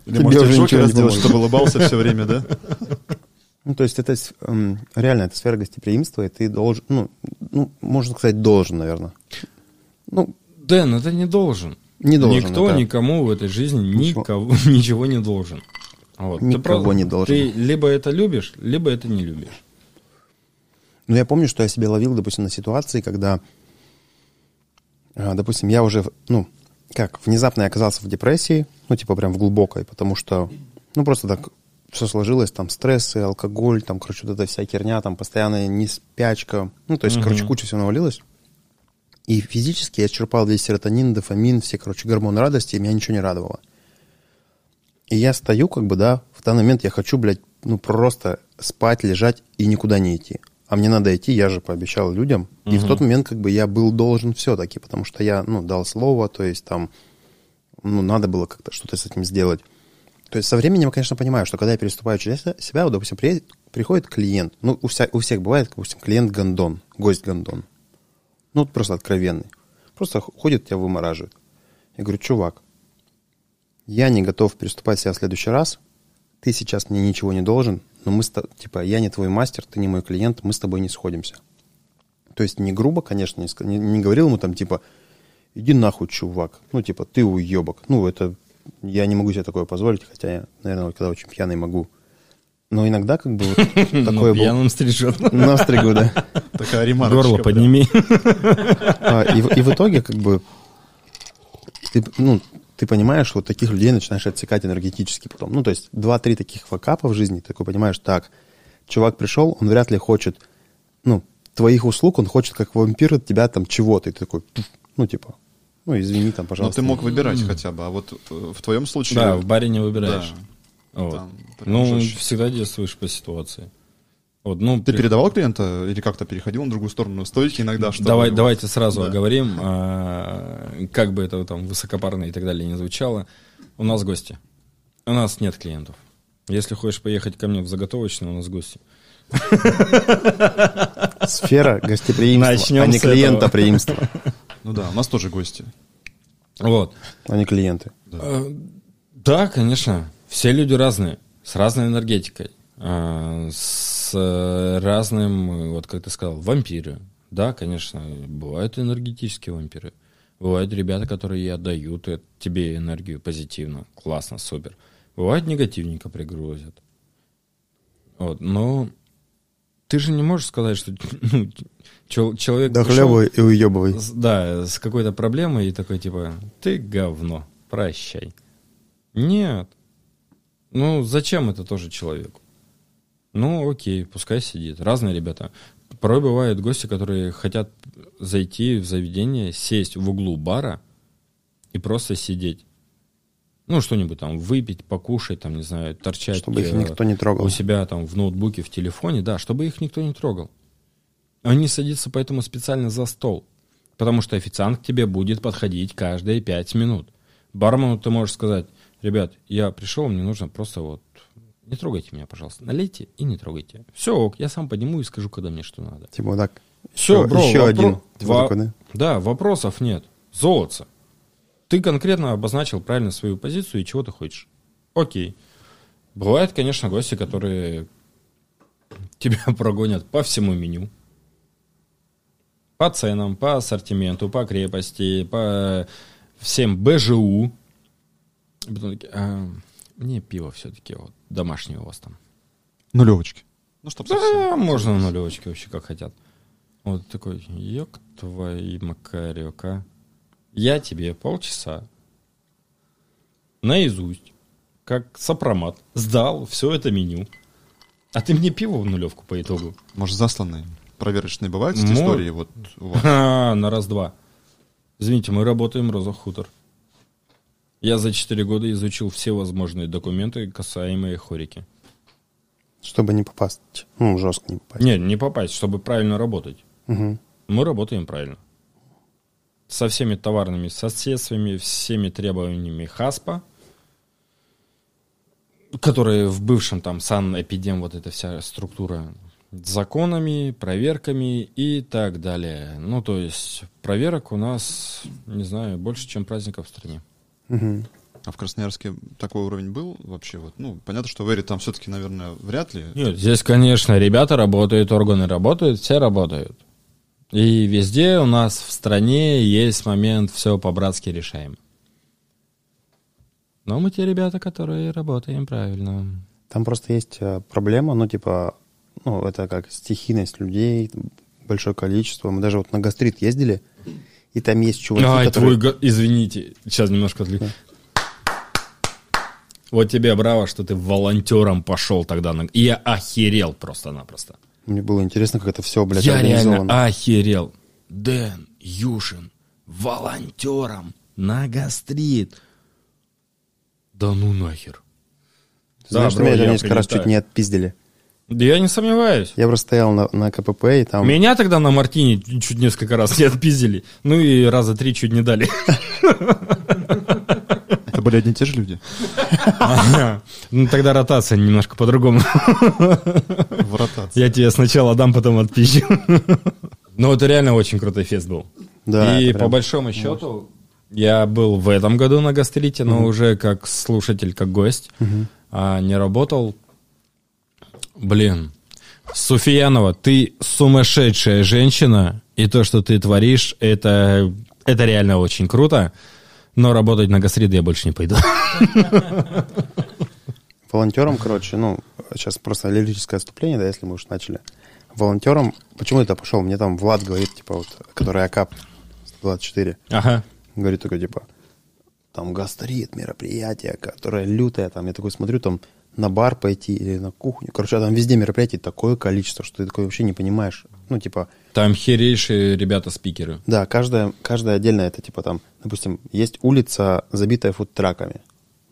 Или, может, уже в ничего Джокера сделать, чтобы улыбался все время, да? Ну, то есть это эм, реально это сфера гостеприимства, и ты должен, ну, ну, можно сказать, должен, наверное. Ну, Дэн, это не должен. Не должен, Никто это- никому в этой жизни Ничего. никого, ничего не должен. Вот. Ты Никого просто- не должен. Ты либо это любишь, либо это не любишь. ну, я помню, что я себе ловил, допустим, на ситуации, когда, допустим, я уже, ну, как, внезапно я оказался в депрессии, ну, типа прям в глубокой, потому что, ну, просто так все сложилось, там, стрессы, алкоголь, там, короче, вот эта вся херня, там, постоянная неспячка, ну, то есть, короче, куча всего навалилось. И физически я черпал весь серотонин, дофамин, все, короче, гормоны радости, и меня ничего не радовало. И я стою, как бы, да, в данный момент я хочу, блядь, ну, просто спать, лежать и никуда не идти. А мне надо идти, я же пообещал людям. И в тот момент, как бы, я был должен все-таки, потому что я, ну, дал слово, то есть там, ну, надо было как-то что-то с этим сделать. То есть со временем я, конечно, понимаю, что когда я переступаю через себя, вот, допустим, приедет, приходит клиент, ну, у, вся- у всех бывает, допустим, клиент гондон, гость гондон. Ну, вот просто откровенный. Просто ходит, тебя вымораживает. Я говорю, чувак, я не готов переступать себя в следующий раз, ты сейчас мне ничего не должен, но мы, типа, я не твой мастер, ты не мой клиент, мы с тобой не сходимся. То есть не грубо, конечно, не, не- говорил ему там, типа, иди нахуй, чувак, ну, типа, ты уебок. Ну, это, я не могу себе такое позволить, хотя я, наверное, когда очень пьяный могу. Но иногда, как бы, вот такое Но было. пьяным стрижет. На стригу, да. Такая ремарочка. Горло подними. А, и, в- и в итоге, как бы, ты, ну, ты понимаешь, что вот таких людей начинаешь отсекать энергетически потом. Ну, то есть, два-три таких факапа в жизни, ты такой понимаешь, так, чувак пришел, он вряд ли хочет, ну, твоих услуг, он хочет, как вампир, от тебя там чего-то. И ты такой, «Пф», ну, типа, ну, извини, там, Но пожалуйста. ты мог выбирать хотя бы, а вот э, в твоем случае... Да, в баре не выбираешь. Да. Вот. Там Ну, жестче. всегда действуешь по ситуации. Вот, ну, Ты при- передавал клиента или как-то переходил на другую сторону стойки иногда? Чтобы... Давай, давайте сразу Да. оговорим, а, как бы это там высокопарно и так далее не звучало. У нас гости. У нас нет клиентов. Если хочешь поехать ко мне в заготовочную, у нас гости. Сфера гостеприимства, Начнем а не клиентоприимства, Ну да, у нас тоже гости. Вот. а не клиенты. Да, конечно. Все люди разные, с разной энергетикой, э, с с э, разным, э, вот как ты сказал, вампиры. Да, конечно, бывают энергетические вампиры. Бывают ребята, которые отдают тебе энергию позитивно. Классно, супер. Бывает негативненько пригрузят. Вот, но ты же не можешь сказать, что ну, чел- человек Да хлебывай и уебывай. да, с какой-то проблемой и такой типа, ты говно, прощай. Нет. Ну, зачем это тоже человеку? Ну, окей, пускай сидит. Разные ребята. Порой бывают гости, которые хотят зайти в заведение, сесть в углу бара и просто сидеть. Ну, что-нибудь там выпить, покушать, там, не знаю, торчать. Чтобы их э, никто не трогал. у себя там в ноутбуке, в телефоне, да, чтобы их никто не трогал. Они садятся поэтому специально за стол, потому что официант к тебе будет подходить каждые пять минут. Бармену ты можешь сказать, ребят, я пришел, мне нужно просто вот, не трогайте меня, пожалуйста, налейте и не трогайте. Все, ок, я сам подниму и скажу, когда мне что надо. Типа так. Все, еще, бро, еще вопро- один. Во- такой, да? Да, вопросов нет. Золотце. Ты конкретно обозначил правильно свою позицию и чего ты хочешь. Окей. Бывают, конечно, гости, которые тебя прогонят по всему меню. По ценам, по ассортименту, по крепости, по всем БЖУ. «А, мне пиво все-таки вот домашнее у вас там. Нулевочки. Ну, чтоб совсем. Да, можно на нулевочке вообще как хотят. Вот такой, ёк твои Макарёка. Я тебе полчаса наизусть, как сопромат, сдал все это меню. А ты мне пиво в нулевку по итогу. Может, засланные проверочные бывают эти Мо- истории? Вот у вас? А, на раз-два. Извините, мы работаем Роза Хутор. Я за 4 года изучил все возможные документы, касаемые хорики. Чтобы не попасть. Ну, жестко не попасть. Нет, не попасть, чтобы правильно работать. Мгм. Мы работаем правильно. Со всеми товарными соседствами, всеми требованиями ХАСПа, которые в бывшем там санэпидем, вот эта вся структура, законами, проверками и так далее. Ну, то есть проверок у нас, не знаю, больше, чем праздников в стране. Мгм. А в Красноярске такой уровень был вообще? Вот, ну, понятно, что в Эре там все-таки, наверное, вряд ли. Нет, здесь, конечно, ребята работают, органы работают, все работают. И везде у нас в стране есть момент все по-братски решаем. Но мы те ребята, которые работаем правильно. Там просто есть э, проблема, ну, типа, ну, это как стихийность людей, большое количество. Мы даже вот на гастрит ездили, и там есть чуваки, Ай, которые... твой, извините, сейчас немножко отвлек. Вот тебе браво, что ты волонтером пошел тогда. На... И я охерел просто-напросто. Мне было интересно, как это все, блядь, я реально охерел. Дэн Юшин волонтером на гастрит. Да ну нахер. Знаешь, Да, что бро, меня я несколько раз чуть прилетаю. не отпиздили. Да я не сомневаюсь. Я просто стоял на, на КПП, и там... Меня тогда на Мартине чуть несколько раз не отпиздили. Ну и раза три чуть не дали. Это были одни и те же люди. Ну тогда ротация немножко по-другому. В ротации. Я тебе сначала дам, потом отпизжу. Ну это реально очень крутой фест был. Да, И по большому счету я был в этом году на гастрите, но уже как слушатель, как гость, а не работал. Блин, Суфиянова, ты сумасшедшая женщина, и то, что ты творишь, это, это реально очень круто. Но работать на гастрит я больше не пойду. волонтером, короче, ну, сейчас просто лирическое отступление, да, если мы уж начали. Волонтером, почему я пошел? Мне там Влад говорит, типа, вот, который АКАП 124, Ага. говорит такой, типа, там гастрит, мероприятие, которое лютое, там, я такой смотрю, там, на бар пойти или на кухню. Короче, а там везде мероприятий такое количество, что ты такой вообще не понимаешь. Ну, типа, Там херейшие ребята-спикеры. да, каждая, каждая отдельно это, типа, там, допустим, есть улица, забитая фудтраками.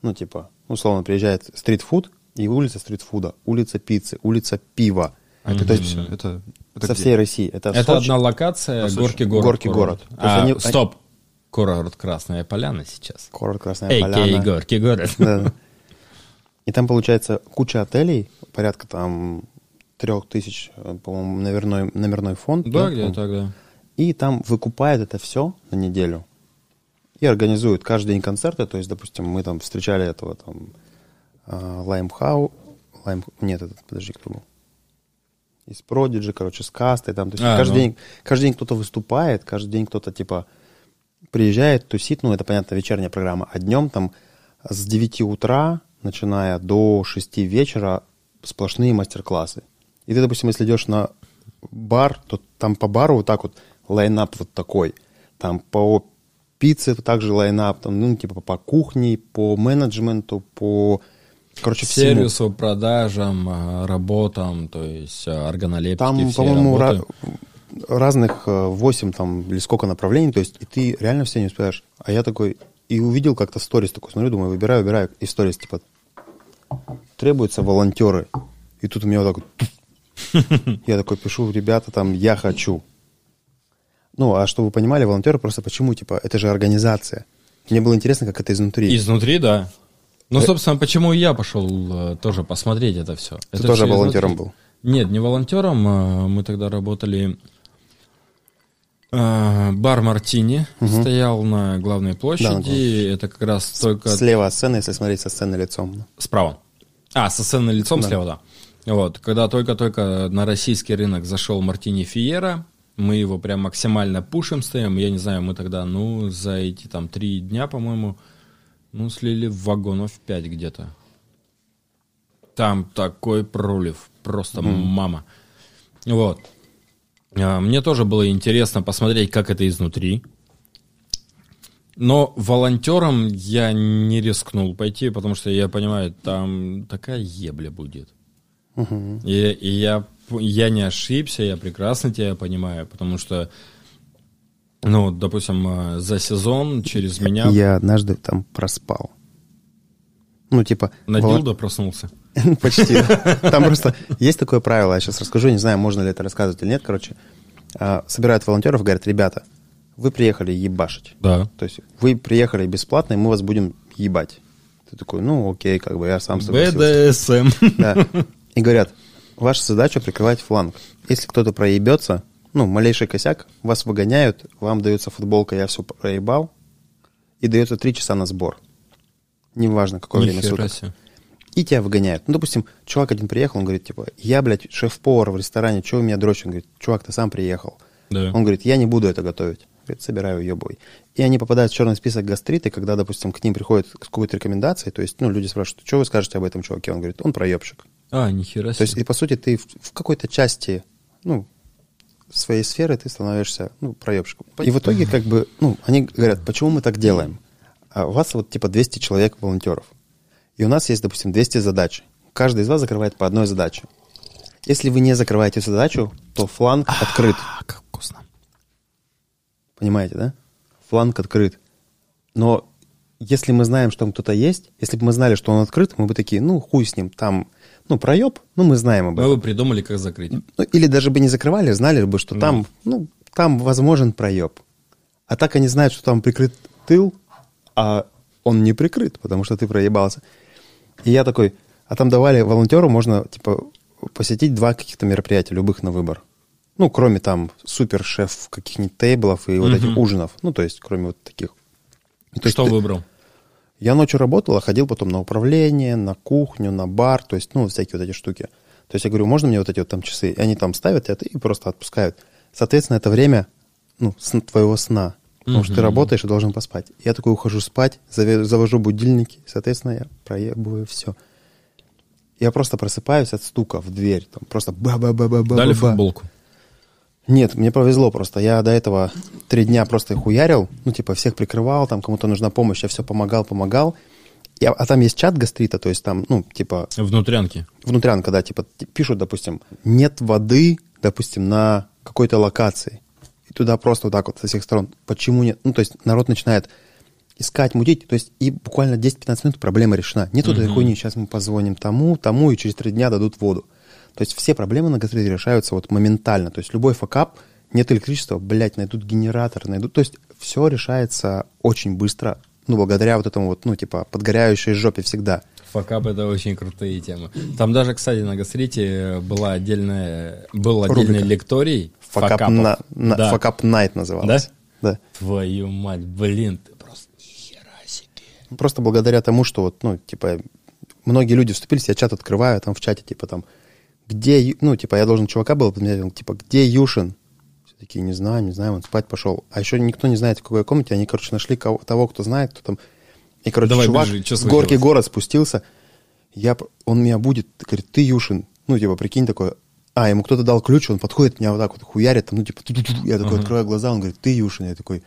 Ну, типа, условно, приезжает стритфуд, и улица стритфуда, улица пиццы, улица пива. Это, то есть, Это, это со где? всей России. Это, Это Сочи. одна локация, А. Горки город. Горки город. А, они- стоп. Курорт Красная Поляна сейчас. Курорт Красная Эй, Поляна. Горки город. Да, да. И там, получается, куча отелей, порядка там трех тысяч, по-моему, номерной, номерной фонд. Да, где-то так, да. И там выкупает это все на неделю и организует каждый день концерты. То есть, допустим, мы там встречали этого там Лаймхау, Лайм... Нет, этот, подожди, кто был? из Prodigy, короче, с кастой, там, то есть А, каждый, ну. день, каждый день кто-то выступает, каждый день кто-то, типа, приезжает, тусит, ну, это, понятно, вечерняя программа, а днем там с 9 утра, начиная до 6 вечера, сплошные мастер-классы. И ты, допустим, если идешь на бар, то там по бару вот так вот лайнап вот такой. Там по пицце также лайнап, там, ну, типа по кухне, по менеджменту, по... Короче, всему. Сервису, продажам, а, работам, то есть а, органолептики, Там, по-моему, ра- разных 8 там или сколько направлений, то есть и ты реально все не успеваешь. А я такой, и увидел как-то сторис такой, смотрю, думаю, выбираю, выбираю, и сторис типа, требуются волонтеры. И тут у меня вот так вот, я такой пишу, ребята, там, я хочу. Ну, а чтобы вы понимали, волонтеры просто почему, типа, это же организация. Мне было интересно, как это изнутри. Изнутри, да. Ну, Э- собственно, почему и я пошел э, тоже посмотреть это все. Ты тоже волонтером был? Нет, не волонтером. э, Мы тогда работали... э, Бар Мартини стоял на главной площади. главной. Это как раз только Слева от сцены, если смотреть со сцены лицом. справа. А, со сцены лицом Да. слева, да. Вот, когда только-только на российский рынок зашел Мартини Фиера, мы его прям максимально пушим стоим. Я не знаю, мы тогда, ну, за эти там три дня, по-моему, ну, слили вагонов 5 где-то. Там такой пролив, просто мама. Вот. А, Мне тоже было интересно посмотреть, как это изнутри. Но волонтером я не рискнул пойти, потому что я понимаю, там такая ебля будет. И, и я, я не ошибся, я прекрасно тебя понимаю, потому что, ну, допустим, э, за сезон через меня Я однажды там проспал. Ну, типа... на волон- проснулся. Почти. Там просто есть такое правило, я сейчас расскажу, не знаю, можно ли это рассказывать или нет, короче. А, Собирают волонтеров, говорят, ребята, вы приехали ебашить. Да. То есть вы приехали бесплатно, и мы вас будем ебать. Ты такой, ну окей, как бы я сам согласился. БДСМ. Да. И говорят, ваша задача прикрывать фланг. Если кто-то проебется, ну, малейший косяк, вас выгоняют, вам дается футболка «Я все проебал», и дается три часа на сбор. Неважно, какое время Нихера суток. себе. И тебя выгоняют. Ну, допустим, чувак один приехал, он говорит, типа, я, блядь, шеф-повар в ресторане, чего вы меня дрочите? Он говорит, чувак, ты сам приехал. Да. Он говорит, я не буду это готовить. Говорит, собираю ебой. И они попадают в черный список гастриты, когда, допустим, к ним приходят с какой-то рекомендацией, то есть, ну, люди спрашивают, что вы скажете об этом чуваке? Он говорит, он проебщик. А, нихера То есть, себе. и по сути, ты в, в какой-то части, ну, своей сферы ты становишься, ну, проебщиком. И в итоге, как бы, ну, они говорят, почему мы так делаем? А у вас вот, типа, 200 человек волонтеров. И у нас есть, допустим, 200 задач. Каждый из вас закрывает по одной задаче. Если вы не закрываете задачу, то фланг открыт. А, как вкусно. Понимаете, да? Фланг открыт. Но если мы знаем, что там кто-то есть, если бы мы знали, что он открыт, мы бы такие, ну, хуй с ним, там, ну, проеб, ну, мы знаем об этом. Мы бы придумали, как закрыть. Ну, или даже бы не закрывали, знали бы, что там, ну, там возможен проеб. А так они знают, что там прикрыт тыл, а он не прикрыт, потому что ты проебался. И я такой, а там давали волонтеру, можно, типа, посетить два каких-то мероприятия, любых на выбор. Ну, кроме там супер-шеф каких-нибудь тейблов и вот этих ужинов. Ну, то есть, кроме вот таких. То есть Что ты- выбрал? я ночью работал, а ходил потом на управление, на кухню, на бар, то есть, ну, всякие вот эти штуки. То есть я говорю, можно мне вот эти вот там часы? И они там ставят это и просто отпускают. Соответственно, это время, ну, сн- твоего сна. Потому что ты работаешь и должен поспать. Я такой ухожу спать, завожу будильники, соответственно, я проебываю все. Я просто просыпаюсь от стука в дверь. Там просто ба ба ба ба ба Дали футболку. нет, мне повезло просто. Я до этого три дня просто хуярил, ну, типа, всех прикрывал, там кому-то нужна помощь, я все помогал, помогал. Я, а там есть чат гастрита, то есть там, ну, типа, Внутрянки. внутрянка, да, типа, пишут, допустим, нет воды, допустим, на какой-то локации. Туда просто вот так вот со всех сторон. Почему нет? Ну, то есть народ начинает искать, мудить, то есть и буквально 10-15 минут проблема решена. Нету этой хуйни, сейчас мы позвоним тому, тому, и через три дня дадут воду. То есть все проблемы на гастрите решаются вот моментально. То есть любой факап, нет электричества, блядь, найдут генератор, найдут. То есть все решается очень быстро, ну, благодаря вот этому вот, ну, типа, подгоряющей жопе всегда. Факап это очень крутые темы. Там даже, кстати, на гастрите была отдельная, был Рубрика. отдельный лекторий. Факап, на, на- Да. факап найт называлось. Да? Твою мать, блин, ты просто нихера себе. Просто благодаря тому, что вот, ну, типа, многие люди вступились, я чат открываю, там в чате, типа, там, где, ну, типа, я должен чувака был подменять, он, типа, где Юшин? Все такие, не знаю, не знаю, он спать пошел. А еще никто не знает, в какой комнате, они, короче, нашли кого- того, кто знает, кто там. И, короче, Давай чувак чё с горки случилось? город спустился, я, он меня будет, говорит, ты Юшин. Ну, типа, прикинь, такой, а, ему кто-то дал ключ, он подходит, меня вот так вот хуярит, там, ну, типа, я такой открываю глаза, он говорит, ты Юшин, я такой,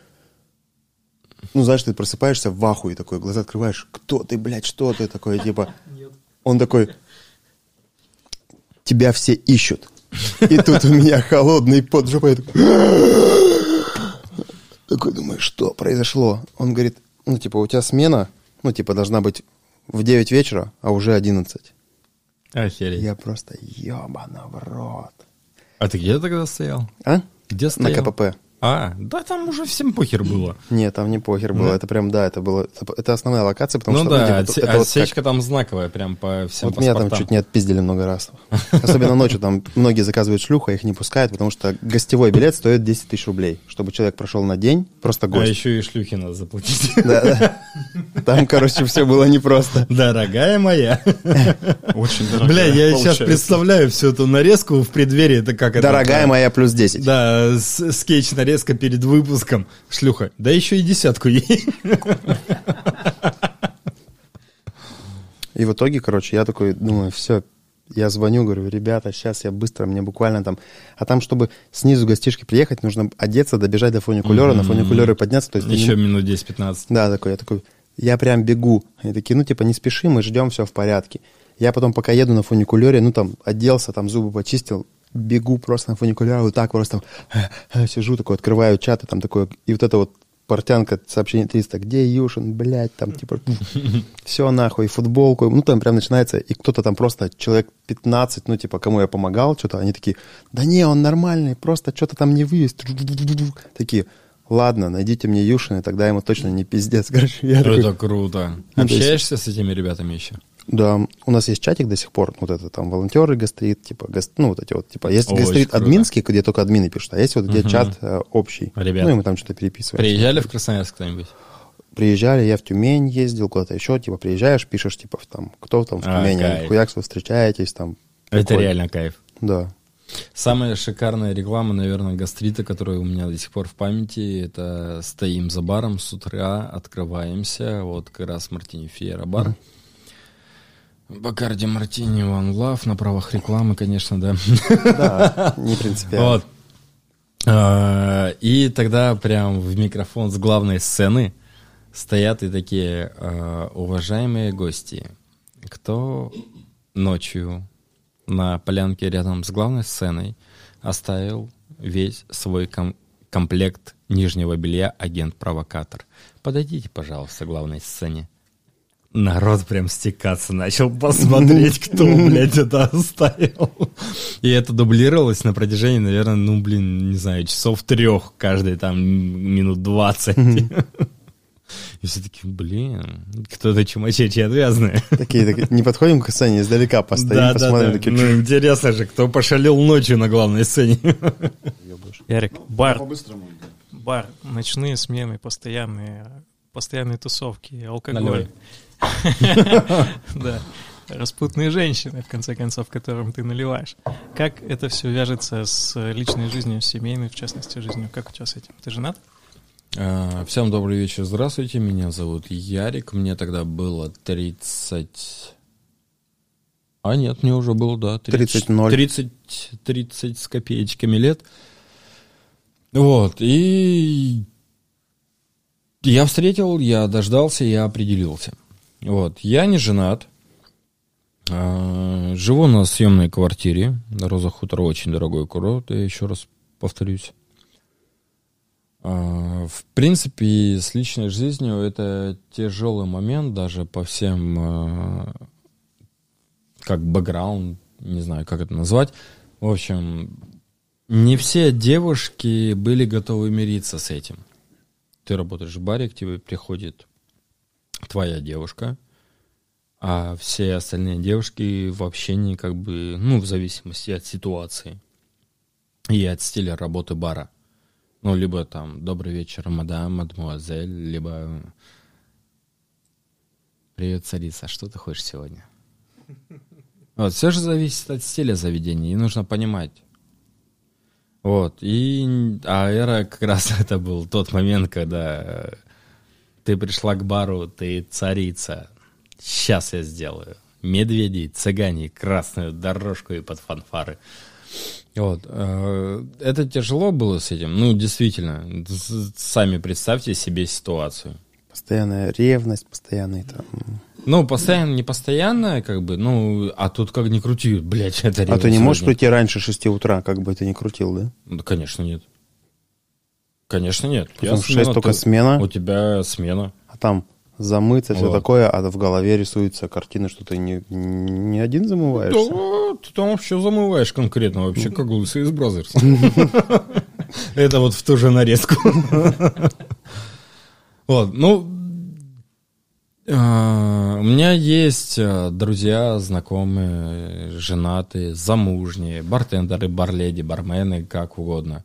ну, знаешь, ты просыпаешься в ахуе такой, глаза открываешь, кто ты, блядь, что ты такой, типа, он такой, тебя все ищут. И тут у меня холодный пот жопой. Я такой, такой думаю, что произошло? Он говорит, ну, типа, у тебя смена, ну, типа, должна быть в 9 вечера, а уже 11. Охереть. Я просто ебано в рот. А ты где тогда стоял? А? Где На стоял? КПП. А, да там уже всем похер было. Нет, там не похер было. Да? Это прям, да, это было... Это, основная локация, потому ну что... да, отсе- это вот как- отсечка там знаковая, прям по всем Вот меня там чуть не отпиздили много раз. Особенно ночью там многие заказывают шлюха, их не пускают, потому что гостевой билет стоит 10 тысяч рублей, чтобы человек прошел на день, просто А гость. еще и шлюхи надо заплатить. Да, да. Там, короче, все было непросто. Дорогая моя. Очень дорогая Бля, я сейчас представляю всю эту нарезку в преддверии. Это как это? Дорогая моя плюс 10. Да, скетч нарезка перед выпуском. Шлюха. Да еще и десятку ей. И в итоге, короче, я такой думаю, все, я звоню, говорю, ребята, сейчас я быстро, мне буквально там... А там, чтобы снизу гостишки приехать, нужно одеться, добежать до фуникулера, на фуникулеры подняться. То есть ты не Еще минут 10-15. Да, такой, я такой, я прям бегу. Они такие, ну, типа, не спеши, мы ждем, все в порядке. Я потом, пока еду на фуникулере, ну, там, оделся, там, зубы почистил, бегу просто на фуникулере, вот так просто там, сижу такой, открываю чат, и там такой, и вот это вот портянка, сообщение 300, где Юшин, блядь, там, типа, все нахуй, футболку, ну, там прям начинается, и кто-то там просто, человек 15, ну, типа, кому я помогал, что-то, они такие, да не, он нормальный, просто что-то там не вывез, такие, ладно, найдите мне Юшина, тогда ему точно не пиздец, короче, я такой, Это круто. Ну, Общаешься с этими ребятами еще? Да, у нас есть чатик до сих пор, вот это там волонтеры гастрит, типа, гас- ну, вот эти вот, типа, есть Ой, гастрит круто. админский, где только админы пишут, а есть вот где Мгм. чат э, общий. Ребят. Ну, и мы там что-то переписываем. Приезжали в Красноярск кто-нибудь? Приезжали, я в Тюмень ездил, куда-то еще, типа, приезжаешь, пишешь, типа, в там, кто там в А, Тюмени, кайф. хуякс, вы встречаетесь, там. Это прикольно. реально кайф. Да. Самая шикарная реклама, наверное, гастрита, которая у меня до сих пор в памяти, это стоим за баром с утра, открываемся, вот как раз Мартини Фиера бар. Бакарди Мартини One Love на правах рекламы, конечно, да. Да, не принципиально. Вот. А, И тогда прям в микрофон с главной сцены стоят и такие а, уважаемые гости. Кто ночью на полянке рядом с главной сценой оставил весь свой ком- комплект нижнего белья агент-провокатор? Подойдите, пожалуйста, к главной сцене. Народ прям стекаться начал посмотреть, кто, блядь, это оставил. И это дублировалось на протяжении, наверное, ну, блин, не знаю, часов трех, каждый там минут двадцать. И все таки блин, кто-то чумачечи отвязные. Такие, такие, не подходим к сцене, издалека постоим, Да, да, посмотрим, да. такие, Ну, интересно же, кто пошалил ночью на главной сцене. Ярик, бар, По-быстрому. бар, ночные смены, постоянные, постоянные тусовки, алкоголь. Наливай. Да. Распутные женщины, в конце концов, которым ты наливаешь. Как это все вяжется с личной жизнью, семейной, в частности, жизнью? Как у тебя с этим? Ты женат? А, Всем добрый вечер, здравствуйте, меня зовут Ярик, мне тогда было 30... А нет, мне уже было, да, 30, 30-0. 30, 30 с копеечками лет. Вот, и я встретил, я дождался, я определился. Вот, я не женат, А, живу на съемной квартире, Роза Хутор очень дорогой курорт, я еще раз повторюсь. А, В принципе, с личной жизнью это тяжелый момент, даже по всем, а, как бэкграунд, не знаю, как это назвать. В общем, не все девушки были готовы мириться с этим. Ты работаешь в баре, к тебе приходит твоя девушка, а все остальные девушки в общении как бы, ну, в зависимости от ситуации и от стиля работы бара. Ну, либо там «Добрый вечер, мадам, мадемуазель», либо «Привет, царица, что ты хочешь сегодня?» Вот, все же зависит от стиля заведения, и нужно понимать. Вот, и, а эра как раз это был тот момент, когда ты пришла к бару, ты царица. Сейчас я сделаю. Медведи, цыгане, красную дорожку и под фанфары. Вот. э, Это тяжело было с этим. Ну, действительно. Сами представьте себе ситуацию. Постоянная ревность, постоянный там... Ну, постоянно, не постоянно, как бы, ну, а тут как ни крути, блядь, это А ты не можешь сегодня. прийти раньше 6 утра, как бы ты ни крутил, да? Ну, конечно, нет. Конечно, нет. Потому что смена, 6 только ты- смена, У тебя смена. а там замыться, все Вот. такое, а в голове рисуется картина, что ты не, не один замываешься. Да, ты там вообще замываешь конкретно, вообще как лысый из Бразерс. Это вот в ту же нарезку. Вот, ну, а, у меня есть а, друзья, знакомые, женатые, замужние, бартендеры, барледи, бармены, как угодно.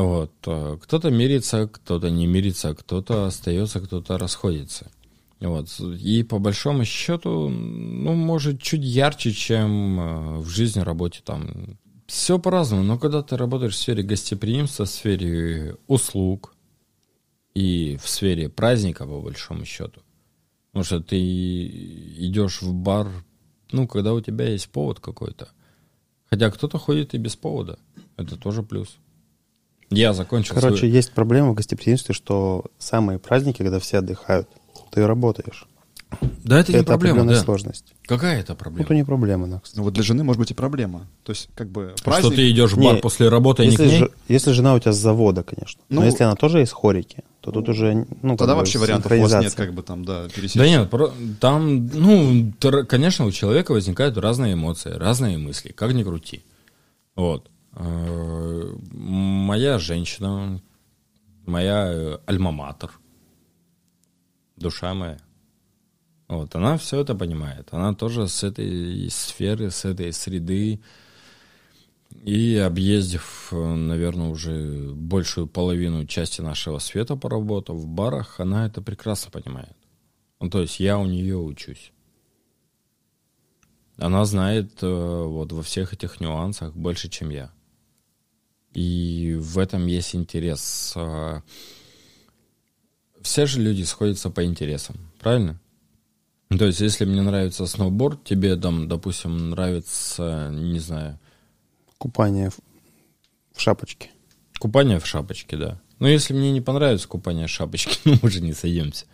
Вот. а, Кто-то мирится, кто-то не мирится, кто-то остается, кто-то расходится. Вот. И по большому счету, ну, может, чуть ярче, чем э, в жизни, работе там. Все по-разному, но когда ты работаешь в сфере гостеприимства, в сфере услуг и в сфере праздника, по большому счету, потому что ты идешь в бар, ну, когда у тебя есть повод какой-то. Хотя кто-то ходит и без повода. Это тоже плюс. Я закончил Короче, свой- есть проблема в гостеприимстве, что самые праздники, когда все отдыхают, ты работаешь. Да, это, не Это проблема, определенная да. сложность. Какая это проблема? Вот и не проблема, да, кстати. Ну вот для жены может быть и проблема. То есть как бы А Что ты идешь в Не, бар после работы, а не к Если, ней? же- если жена у тебя с завода, конечно. Ну, Но если она тоже из хорики, то тут уже, ну, как Тогда бы вообще вариантов у вас нет, как бы там, да, пересечься. Да нет, про- там, ну, тр- конечно, у человека возникают разные эмоции, разные мысли, как ни крути. Вот. Э, Моя женщина, моя э, альма-матер, душа моя, вот, она все это понимает. Она тоже с этой сферы, с этой среды, и объездив, наверное, уже большую половину части нашего света поработав в барах, она это прекрасно понимает. Ну, то есть я у нее учусь. Она знает э, вот во всех этих нюансах больше, чем я. И в этом есть интерес. Э, Все же люди сходятся по интересам, правильно? Ну, То есть, если мне нравится сноуборд, тебе там, допустим, нравится, не знаю, Купание в, в шапочке. Купание в шапочке, да. Но если мне не понравится купание в шапочке, ну, мы же не сойдемся.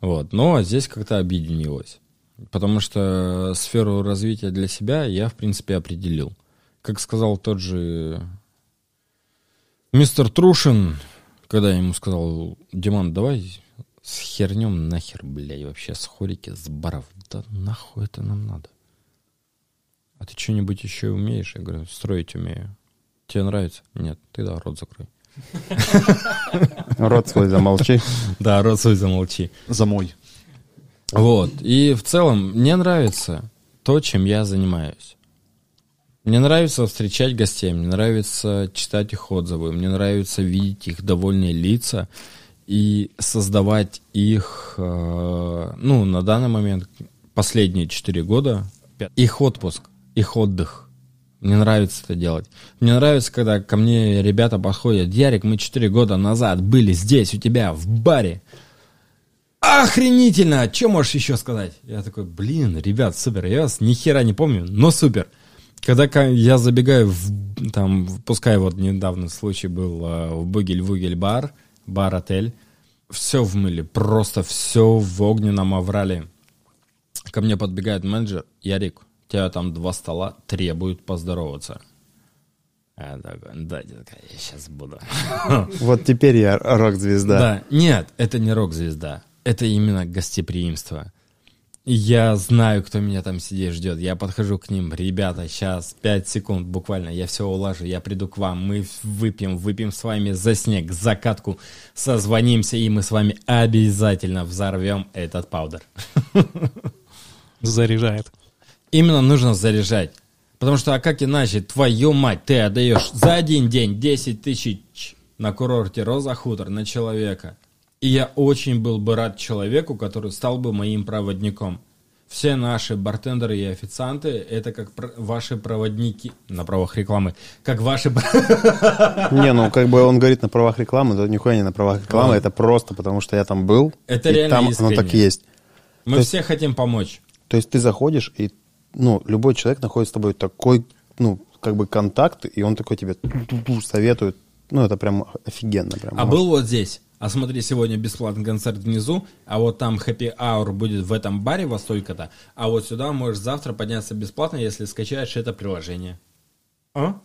Вот. Но здесь как-то объединилось. Потому что сферу развития для себя я, в принципе, определил. Как сказал тот же мистер Трушин, когда я ему сказал, Диман, давай схернем нахер, блядь, вообще с хорики, с баров. Да нахуй это нам надо? А ты что-нибудь еще умеешь? Я говорю, строить умею. Тебе нравится? Нет, ты да, рот закрой. Рот свой замолчи. Да, рот свой замолчи. За мой. Вот. И в целом мне нравится то, чем я занимаюсь. Мне нравится встречать гостей, мне нравится читать их отзывы, мне нравится видеть их довольные лица и создавать их, э, ну, на данный момент, последние 4 года, их отпуск, их отдых. Мне нравится это делать. Мне нравится, когда ко мне ребята подходят, Ярик, мы 4 года назад были здесь, у тебя, в баре. Охренительно! Что можешь еще сказать? Я такой, блин, ребят, супер. Я вас ни хера не помню, но супер. Когда я забегаю в, там, пускай вот недавно случай был э, в Бугель-Вугель бар, бар-отель, все в мыле, просто все в огненном оврале. Ко мне подбегает менеджер, Ярик, у тебя там два стола, требуют поздороваться. Я такой, да, детка, я сейчас буду. Вот теперь я рок-звезда. Да, нет, это не рок-звезда. Это именно гостеприимство. Я знаю, кто меня там сидит, ждет. Я подхожу к ним. Ребята, сейчас 5 секунд буквально. Я все улажу. Я приду к вам. Мы выпьем, выпьем с вами за снег, за катку. Созвонимся, и мы с вами обязательно взорвем этот паудер. Заряжает. Именно нужно заряжать. Потому что, а как иначе, твою мать, ты отдаешь за один день 10 тысяч на курорте Роза Хутор на человека. И я очень был бы рад человеку, который стал бы моим проводником. Все наши бартендеры и официанты это как пр- ваши проводники на правах рекламы, как ваши Не, ну как бы он говорит на правах рекламы, это нихуя не на правах рекламы, это просто потому, что я там был, Это реально там оно так есть. мы все хотим помочь. То есть ты заходишь, и ну, любой человек находит с тобой такой, ну, как бы контакт, и он такой тебе советует. Ну, это прям офигенно. Прям. А был вот здесь. А смотри, сегодня бесплатный концерт внизу, а вот там хэппи аур будет в этом баре во столько-то, а вот сюда можешь завтра подняться бесплатно, если скачаешь это приложение. А?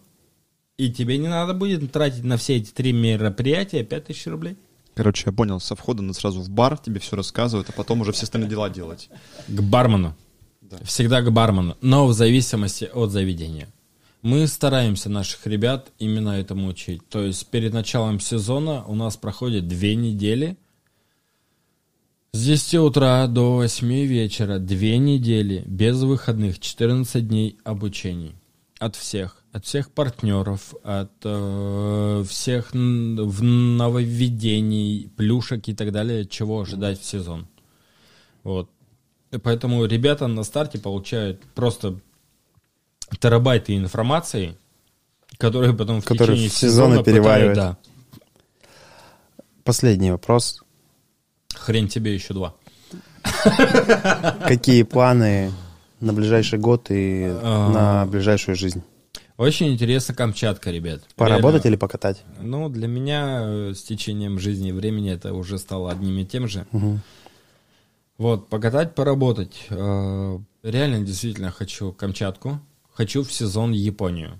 И тебе не надо будет тратить на все эти три мероприятия 5000 рублей. Короче, я понял, со входа на сразу в бар тебе все рассказывают, а потом уже все остальные дела делать. К бармену. Всегда к бармену, но в зависимости от заведения. Мы стараемся наших ребят именно этому учить. То есть перед началом сезона у нас проходит две недели. С 10 утра до 8 вечера, две недели, без выходных, 14 дней обучений. От всех. От всех партнеров, от э, всех нововведений, плюшек и так далее, чего ожидать в сезон. Вот. Поэтому ребята на старте получают просто терабайты информации, которые потом в Которые течение в сезоны сезона переваривают. пытают, Последний вопрос. да. Хрен тебе еще два. Какие планы на ближайший год и А. на ближайшую жизнь? Очень интересно Камчатка, ребят. Поработать Реально. или покатать? Ну, для меня э, с течением жизни и времени это уже стало одним и тем же. Вот, покатать, поработать. Э, Реально, действительно хочу Камчатку. Хочу в сезон Японию.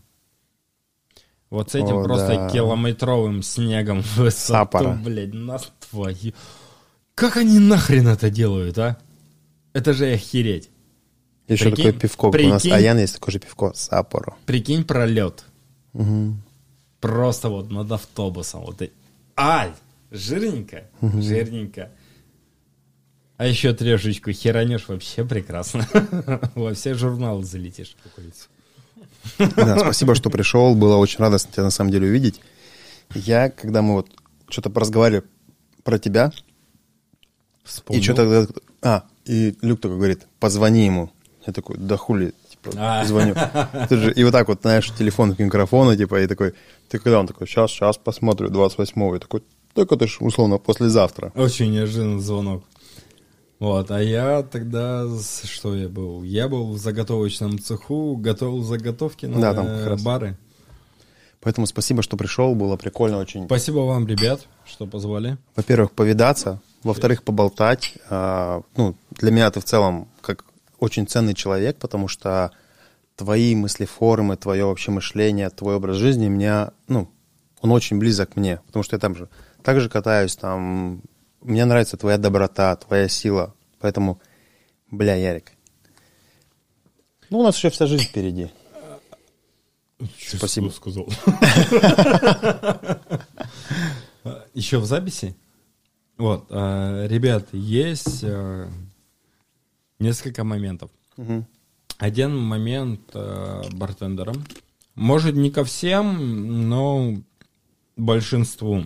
Вот с этим О, просто да. километровым снегом в высоту, Саппоро. блядь, нас твою. Как они нахрен это делают, а? Это же охереть. Еще Прикинь- такое пивко. У нас прикинь. Аян есть такое же пивко. Саппоро. Прикинь пролет. Мгм. Просто вот над автобусом. Вот и... Ай! Жирненько, жирненько. А еще трешечку херанешь вообще прекрасно. Во все журналы залетишь. Да, спасибо, что пришел. Было очень радостно тебя на самом деле увидеть. Я, когда мы вот что-то поразговаривали про тебя, и что-то... А, и Люк такой говорит, позвони ему. Я такой, да хули, типа, А. звоню. Же- и вот так вот, знаешь, телефон к микрофону, типа, и такой, ты когда? Он такой, сейчас, сейчас посмотрю, 28-го. Я такой, так это ж, условно, послезавтра. Очень неожиданный звонок. Вот, а я тогда, что я был? Я был в заготовочном цеху, готовил заготовки на Да, там раз. бары. Поэтому спасибо, что пришел, было прикольно очень. Спасибо вам, ребят, что позвали. во-первых, повидаться, во-вторых, поболтать. А, ну, для меня ты в целом как очень ценный человек, потому что твои мыслеформы, твое вообще мышление, твой образ жизни меня, ну, он очень близок мне, потому что я там же также катаюсь, там, мне нравится твоя доброта, твоя сила, поэтому, бля, Ярик. Ну, у нас еще вся жизнь впереди. Спасибо. сказал. Еще в записи? Вот, э, ребят, есть э, несколько моментов. Один момент э, бартендерам. Может, не ко всем, но большинству.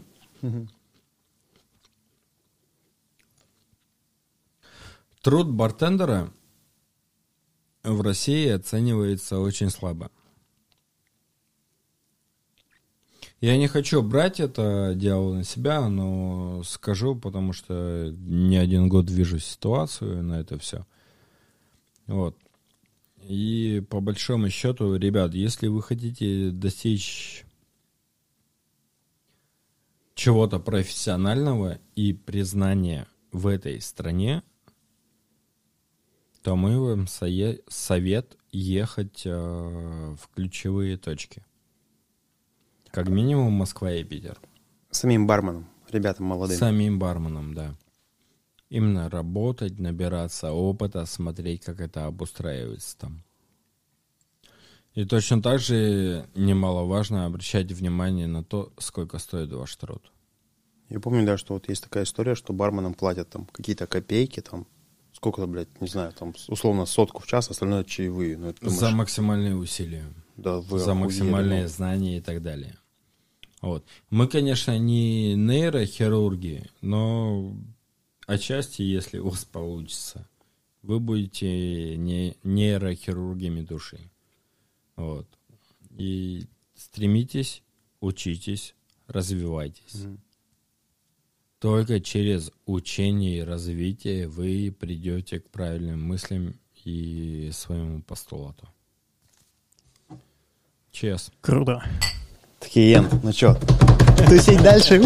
Труд бартендера в России оценивается очень слабо. Я не хочу брать это дело на себя, но скажу, потому что не один год вижу ситуацию на это все. Вот. И по большому счету, ребят, если вы хотите достичь чего-то профессионального и признания в этой стране, то мы вам совет ехать э, в ключевые точки. Как минимум Москва и Питер. Самим барменом, ребятам молодым. Самим барменом, да. Именно работать, набираться опыта, смотреть, как это обустраивается там. И точно так же немаловажно обращать внимание на то, сколько стоит ваш труд. Я помню, да, что вот есть такая история, что барменам платят там какие-то копейки, там, сколько-то, блядь, не знаю, там, условно, сотку в час, остальное чаевые. Ну, это, думаешь, За максимальные усилия. да, вы за охуели, максимальные ну. знания и так далее. Вот. Мы, конечно, не нейрохирурги, но отчасти, если у вас получится, вы будете не, нейрохирургами души. Вот. И стремитесь, учитесь, развивайтесь. Только через учение и развитие вы придете к правильным мыслям и своему постулату. Чес. Круто. Хиен, ну что, тусить дальше?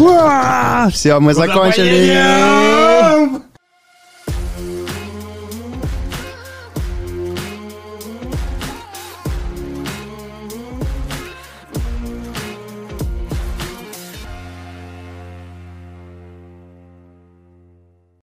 Все, мы закончили.